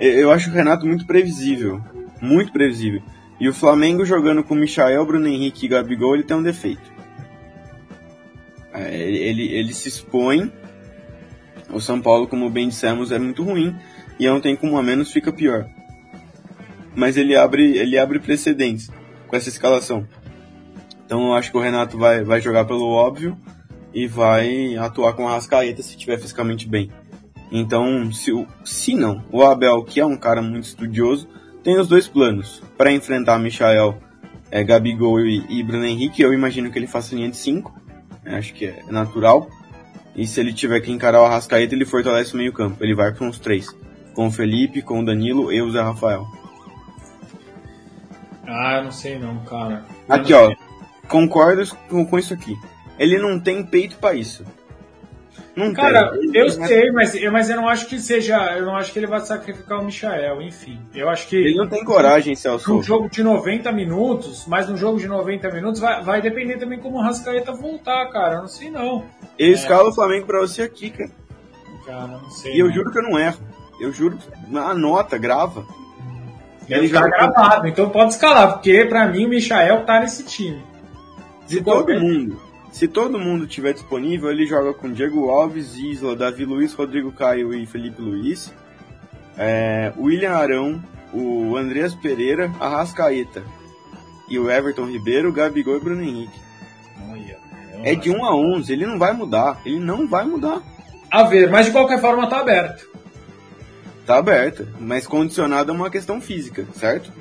Eu acho o Renato muito previsível. Muito previsível. E o Flamengo jogando com Michael, Bruno Henrique e Gabigol, ele tem um defeito. É, ele, ele se expõe. O São Paulo, como bem dissemos, é muito ruim. E ontem com um a menos fica pior. Mas ele abre, ele abre precedentes com essa escalação. Então eu acho que o Renato vai, vai jogar pelo óbvio e vai atuar com a Rascaeta se estiver fisicamente bem. Então, se, se não, o Abel, que é um cara muito estudioso, tem os dois planos. Para enfrentar Michael, é, Gabigol e, e Bruno Henrique, eu imagino que ele faça linha de 5. Né, acho que é natural. E se ele tiver que encarar o Arrascaeta, ele fortalece o meio campo. Ele vai com os três. Com o Felipe, com o Danilo e o Zé Rafael. Ah, eu não sei não, cara. aqui, ó. Concordo com, com isso aqui. Ele não tem peito para isso. Não Cara, tem. eu sei, mas, mas eu não acho que seja. Eu não acho que ele vai sacrificar o Michael, enfim. Eu acho que. Ele não tem coragem, Celso. Um jogo de 90 minutos, mas num jogo de 90 minutos vai, vai depender também como o Rascaeta voltar, cara. Eu não sei não. Eu é. escalo o Flamengo pra você aqui, cara. Cara, não sei. E eu juro que eu não erro. Eu juro. Anota, grava. Ele já gravado, então pode escalar, porque pra mim o Michael tá nesse time. De todo mundo se todo mundo tiver disponível, ele joga com Diego Alves, Isla, Davi Luiz, Rodrigo Caio e Felipe Luiz, é, William Arão, o Andreas Pereira, Arrascaeta e o Everton Ribeiro, Gabigol e Bruno Henrique. é de 1 a 11, ele não vai mudar, ele não vai mudar. A ver, mas de qualquer forma tá aberto. Tá aberto, mas condicionado a uma questão física, certo?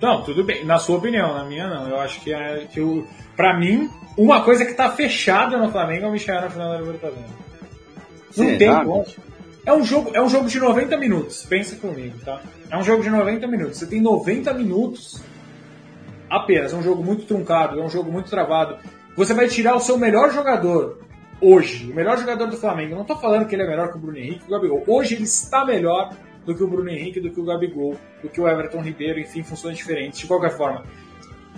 Não, tudo bem. Na sua opinião, na minha não. Eu acho que, é, que o, pra mim, uma coisa que tá fechada no Flamengo é o Michel na final da Libertadores. Não Sim, tem como. É um, jogo, é um jogo de 90 minutos, pensa comigo, tá? É um jogo de 90 minutos. Você tem 90 minutos apenas. É um jogo muito truncado, é um jogo muito travado. Você vai tirar o seu melhor jogador hoje, o melhor jogador do Flamengo. Eu não tô falando que ele é melhor que o Bruno Henrique e o Gabigol. Hoje ele está melhor do que o Bruno Henrique, do que o Gabigol, do que o Everton Ribeiro, enfim, funções diferentes. De qualquer forma,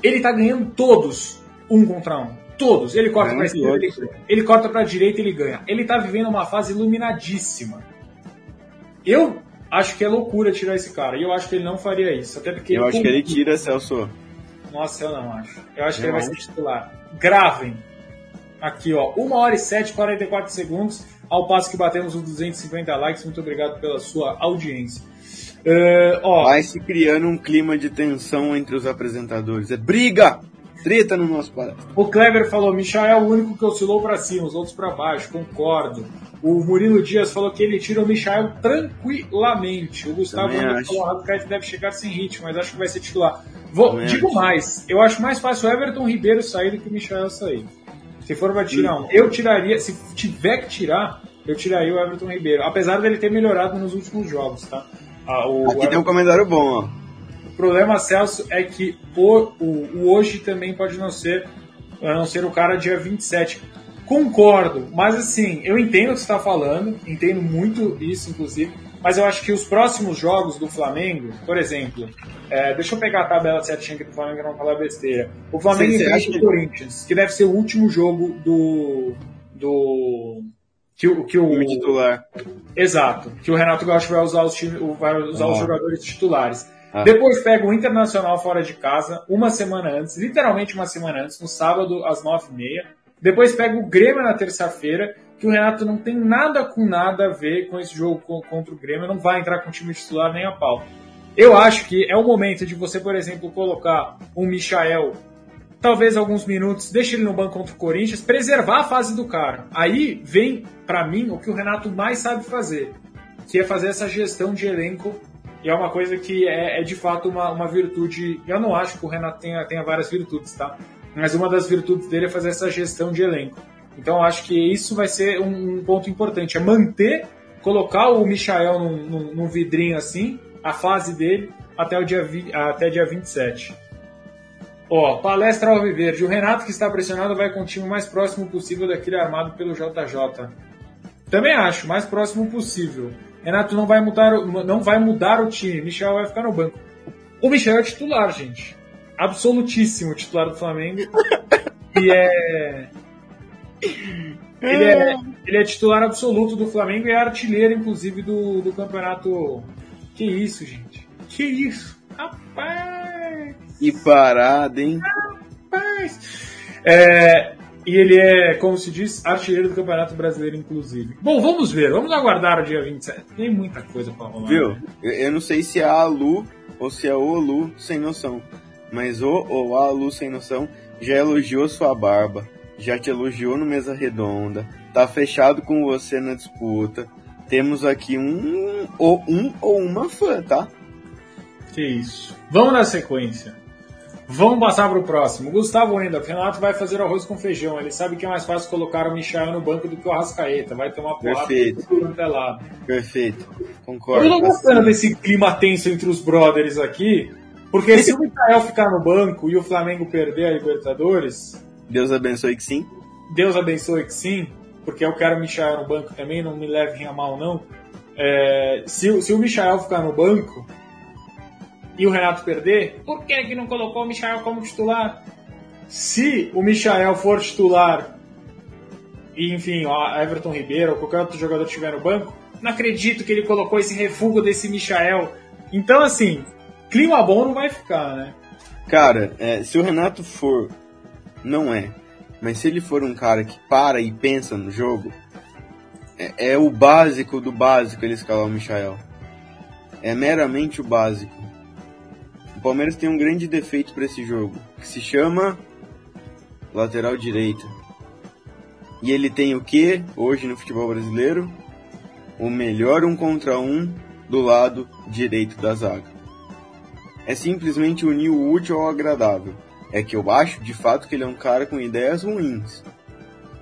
ele tá ganhando todos um contra um. Todos. Ele corta para esquerda, ele, ele corta para direita, ele ganha. Ele tá vivendo uma fase iluminadíssima. Eu acho que é loucura tirar esse cara. E eu acho que ele não faria isso. Até porque eu acho que ele tira, Celso. Nossa, eu não acho. Eu acho que ele vai ser titular. Gravem. Aqui, ó. 1 hora e 7, 44 segundos. Ao passo que batemos os 250 likes. Muito obrigado pela sua audiência. Uh, ó, vai se criando um clima de tensão entre os apresentadores. É briga! treta no nosso palestra. O Kleber falou: Michel é o único que oscilou para cima, os outros para baixo. Concordo. O Murilo Dias falou que ele tira o Michael tranquilamente. O Gustavo falou que deve chegar sem ritmo, mas acho que vai ser titular. Vou, digo mais, eu acho mais fácil o Everton Ribeiro sair do que o Michael sair. Se for para tirar um, eu tiraria, se tiver que tirar, eu tiraria o Everton Ribeiro, apesar dele ter melhorado nos últimos jogos, tá? Ah, o, Aqui tem um comentário bom, ó. O problema, Celso, é que o, o, o hoje também pode não ser, não ser o cara dia 27. Concordo, mas assim, eu entendo o que você está falando, entendo muito isso, inclusive, mas eu acho que os próximos jogos do Flamengo, por exemplo, é, deixa eu pegar a tabela certinha aqui do Flamengo para não falar besteira. O Flamengo enfrenta o Corinthians, que deve ser o último jogo do. do que, o, que o titular. Exato, que o Renato Gaúcho vai usar os, time, vai usar ah. os jogadores titulares. Ah. Depois pega o Internacional fora de casa, uma semana antes, literalmente uma semana antes, no sábado às nove e meia. Depois pega o Grêmio na terça-feira, que o Renato não tem nada com nada a ver com esse jogo contra o Grêmio, não vai entrar com o time titular nem a pau. Eu acho que é o momento de você, por exemplo, colocar um Michael, talvez alguns minutos, deixa ele no banco contra o Corinthians, preservar a fase do cara. Aí vem, para mim, o que o Renato mais sabe fazer, que é fazer essa gestão de elenco e é uma coisa que é, é de fato uma, uma, virtude. Eu não acho que o Renato tenha, tenha várias virtudes, tá? Mas uma das virtudes dele é fazer essa gestão de elenco. Então acho que isso vai ser um, um ponto importante, é manter, colocar o Michael num, num, num, vidrinho assim, a fase dele, até o dia, vi, até dia 27. Ó, palestra Alviverde. O Renato que está pressionado vai com o time mais próximo possível daquele armado pelo JJ. Também acho, mais próximo possível. Renato não vai mudar, não vai mudar o time. Michel vai ficar no banco. O Michel é titular, gente. Absolutíssimo titular do Flamengo. e é. Ele é, ele é titular absoluto do Flamengo e é artilheiro, inclusive, do, do campeonato. Que isso, gente? Que isso? Rapaz! E parada, hein? Rapaz! É, e ele é, como se diz, artilheiro do Campeonato Brasileiro, inclusive. Bom, vamos ver, vamos aguardar o dia 27. Tem muita coisa pra rolar. Viu? Eu, eu não sei se é a Lu ou se é o Lu sem noção. Mas o ou a Lu sem noção já elogiou sua barba, já te elogiou no Mesa Redonda, tá fechado com você na disputa. Temos aqui um ou um ou uma fã, tá? Que isso. Vamos na sequência. Vamos passar para o próximo. Gustavo Wendel. Renato vai fazer arroz com feijão. Ele sabe que é mais fácil colocar o Michel no banco do que o Arrascaeta. Vai tomar porrada Perfeito. lado. Perfeito. Concordo. Eu tô gostando desse clima tenso entre os brothers aqui. Porque se o Michael ficar no banco e o Flamengo perder a Libertadores. Deus abençoe que sim. Deus abençoe que sim. Porque eu quero o Michel no banco também, não me levem a mal, não. É, se, se o Michel ficar no banco, e o Renato perder, por que, que não colocou o Michael como titular? Se o Michael for titular e, enfim, ó, Everton Ribeiro ou qualquer outro jogador estiver no banco, não acredito que ele colocou esse refúgio desse Michael. Então, assim, clima bom não vai ficar, né? Cara, é, se o Renato for, não é. Mas se ele for um cara que para e pensa no jogo, é, é o básico do básico ele escalar o Michael. É meramente o básico. Palmeiras tem um grande defeito para esse jogo, que se chama lateral direita. E ele tem o que hoje no futebol brasileiro? O melhor um contra um do lado direito da zaga. É simplesmente unir o útil ao agradável. É que eu acho de fato que ele é um cara com ideias ruins.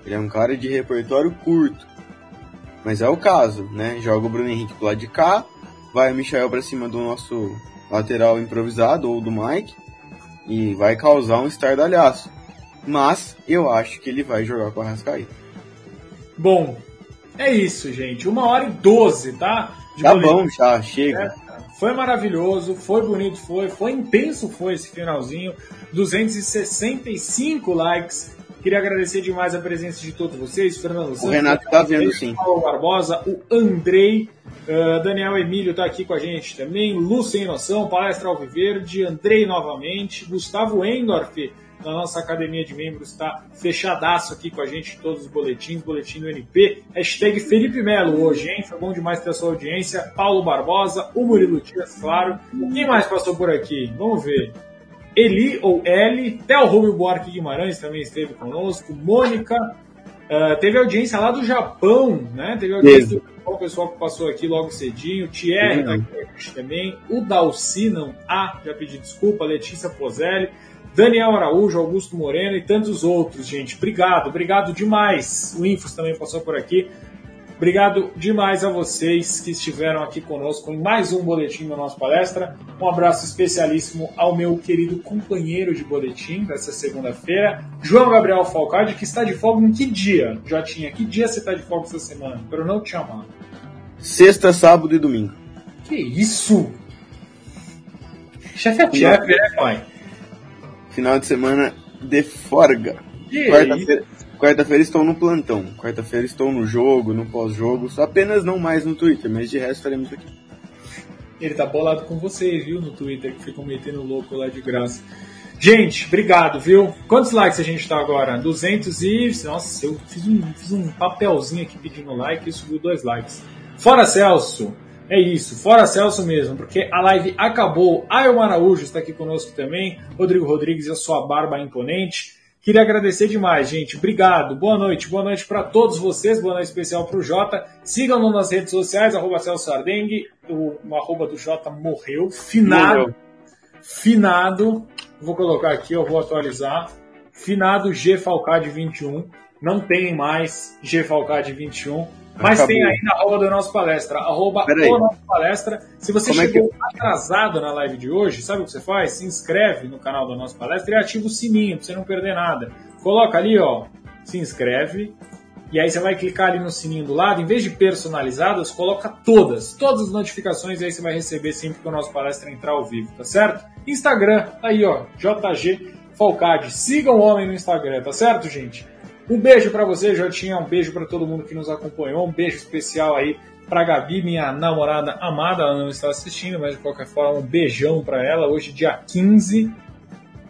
Ele é um cara de repertório curto. Mas é o caso, né? Joga o Bruno Henrique pro lado de cá, vai o Michel pra cima do nosso lateral improvisado ou do Mike e vai causar um estardalhaço. Mas eu acho que ele vai jogar com a Rascaíta. Bom, é isso, gente. Uma hora e doze, tá? De tá bom, já, chega. Foi maravilhoso, foi bonito, foi, foi intenso, foi esse finalzinho. 265 likes. Queria agradecer demais a presença de todos vocês, Fernando Santos. O Renato tá vendo sim. Paulo Barbosa, o Andrei, Uh, Daniel Emílio está aqui com a gente também, Lu Sem Noção, Palestra Alviverde, Andrei novamente, Gustavo Endorf, da nossa academia de membros, está fechadaço aqui com a gente todos os boletins, boletim do NP, hashtag Felipe Melo hoje, hein? Foi bom demais ter a sua audiência, Paulo Barbosa, o Murilo Dias, claro. Quem mais passou por aqui? Vamos ver. Eli ou Eli, Theo Rubio Buarque Guimarães também esteve conosco, Mônica, uh, teve audiência lá do Japão, né? Teve audiência do o pessoal que passou aqui logo cedinho, Thierry tá aqui também, o Dalcinan A, já pedi desculpa, Letícia Pozelli, Daniel Araújo, Augusto Moreno e tantos outros, gente. Obrigado, obrigado demais. O Infos também passou por aqui. Obrigado demais a vocês que estiveram aqui conosco em mais um boletim da nossa palestra. Um abraço especialíssimo ao meu querido companheiro de boletim dessa segunda-feira, João Gabriel Falcade, que está de folga em que dia? Já tinha. Que dia você está de folga essa semana? Para eu não te chamar. Sexta, sábado e domingo. Que isso? Chefe é chefe, né, pai? Final de semana de forga. Quarta-feira quarta estou no plantão. Quarta-feira estou no jogo, no pós-jogo. Só apenas não mais no Twitter, mas de resto estaremos aqui. Ele tá bolado com vocês, viu, no Twitter, que ficam metendo louco lá de graça. Gente, obrigado, viu? Quantos likes a gente tá agora? 200 e... Nossa, eu fiz um, fiz um papelzinho aqui pedindo like e subiu dois likes. Fora Celso! É isso, fora Celso mesmo, porque a live acabou. Ayo Araújo está aqui conosco também, Rodrigo Rodrigues e a sua barba imponente. Queria agradecer demais, gente. Obrigado. Boa noite. Boa noite para todos vocês. Boa noite especial para o Jota. Sigam-nos nas redes sociais, arroba Celso Ardengue. O, o arroba do Jota morreu. Finado. Morreu. Finado. Vou colocar aqui, eu vou atualizar. Finado G Falcade 21. Não tem mais G Falcade 21. Mas Acabou. tem aí na arroba do nosso palestra, arroba o nosso palestra. Se você Como chegou é que... atrasado na live de hoje, sabe o que você faz? Se inscreve no canal do nosso palestra e ativa o sininho para você não perder nada. Coloca ali, ó, se inscreve. E aí você vai clicar ali no sininho do lado, em vez de personalizadas, coloca todas, todas as notificações e aí você vai receber sempre que o nosso palestra entrar ao vivo, tá certo? Instagram, aí ó, JG Falcade. Sigam o homem no Instagram, tá certo, gente? Um beijo para você, Jotinha. Um beijo para todo mundo que nos acompanhou. Um beijo especial aí para Gabi, minha namorada amada. Ela não está assistindo, mas de qualquer forma, um beijão para ela. Hoje, dia 15.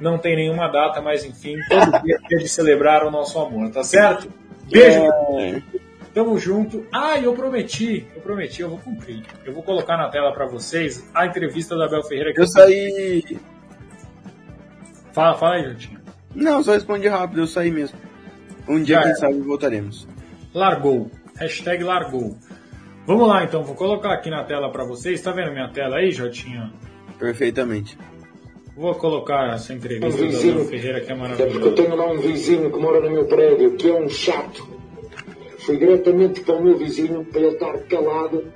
Não tem nenhuma data, mas enfim, todo dia é de celebrar o nosso amor, tá certo? Beijo. É. Tamo junto. Ah, eu prometi, eu prometi, eu vou cumprir. Eu vou colocar na tela para vocês a entrevista da Bel Ferreira. Que eu, eu saí. Fala, fala aí, Jotinho. Não, só respondi rápido, eu saí mesmo. Um dia, quem sabe, voltaremos. Largou. Hashtag largou. Vamos lá, então. Vou colocar aqui na tela para vocês. Está vendo minha tela aí, Jotinha? Perfeitamente. Vou colocar essa entrevista um vizinho, do Ferreira, que é maravilhoso. É porque eu tenho lá um vizinho que mora no meu prédio, que é um chato. Fui diretamente para o meu vizinho para ele estar calado,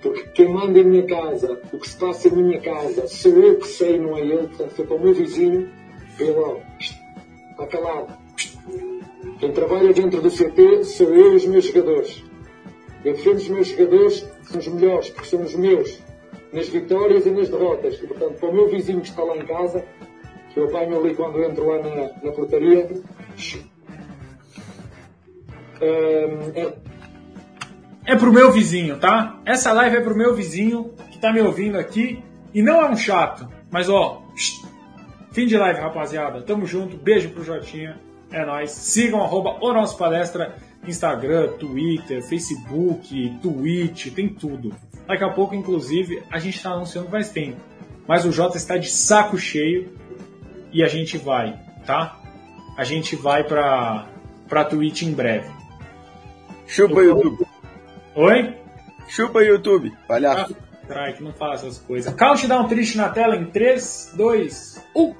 porque quem manda em minha casa, o que se passa em minha casa, sou eu que sei, não é ele. Portanto, foi para o meu vizinho, para ele, está calado. Quem trabalha dentro do CP sou eu e os meus jogadores. Eu defendo os meus jogadores, são os melhores, porque são os meus, nas vitórias e nas derrotas. E, portanto, para o meu vizinho que está lá em casa, que eu apanho ali quando entro lá na, na portaria, é... é pro meu vizinho, tá? Essa live é pro meu vizinho que tá me ouvindo aqui e não é um chato, mas ó, fim de live, rapaziada. Tamo junto, beijo pro Jotinha. É nóis. Sigam arroba o nosso palestra, Instagram, Twitter, Facebook, Twitch, tem tudo. Daqui a pouco, inclusive, a gente está anunciando faz tempo. Mas o Jota está de saco cheio e a gente vai, tá? A gente vai pra, pra Twitch em breve. Chupa Eu... YouTube. Oi? Chupa YouTube, palhaço. Ah, que não fala essas coisas. Countdown triste na tela em 3, 2, 1.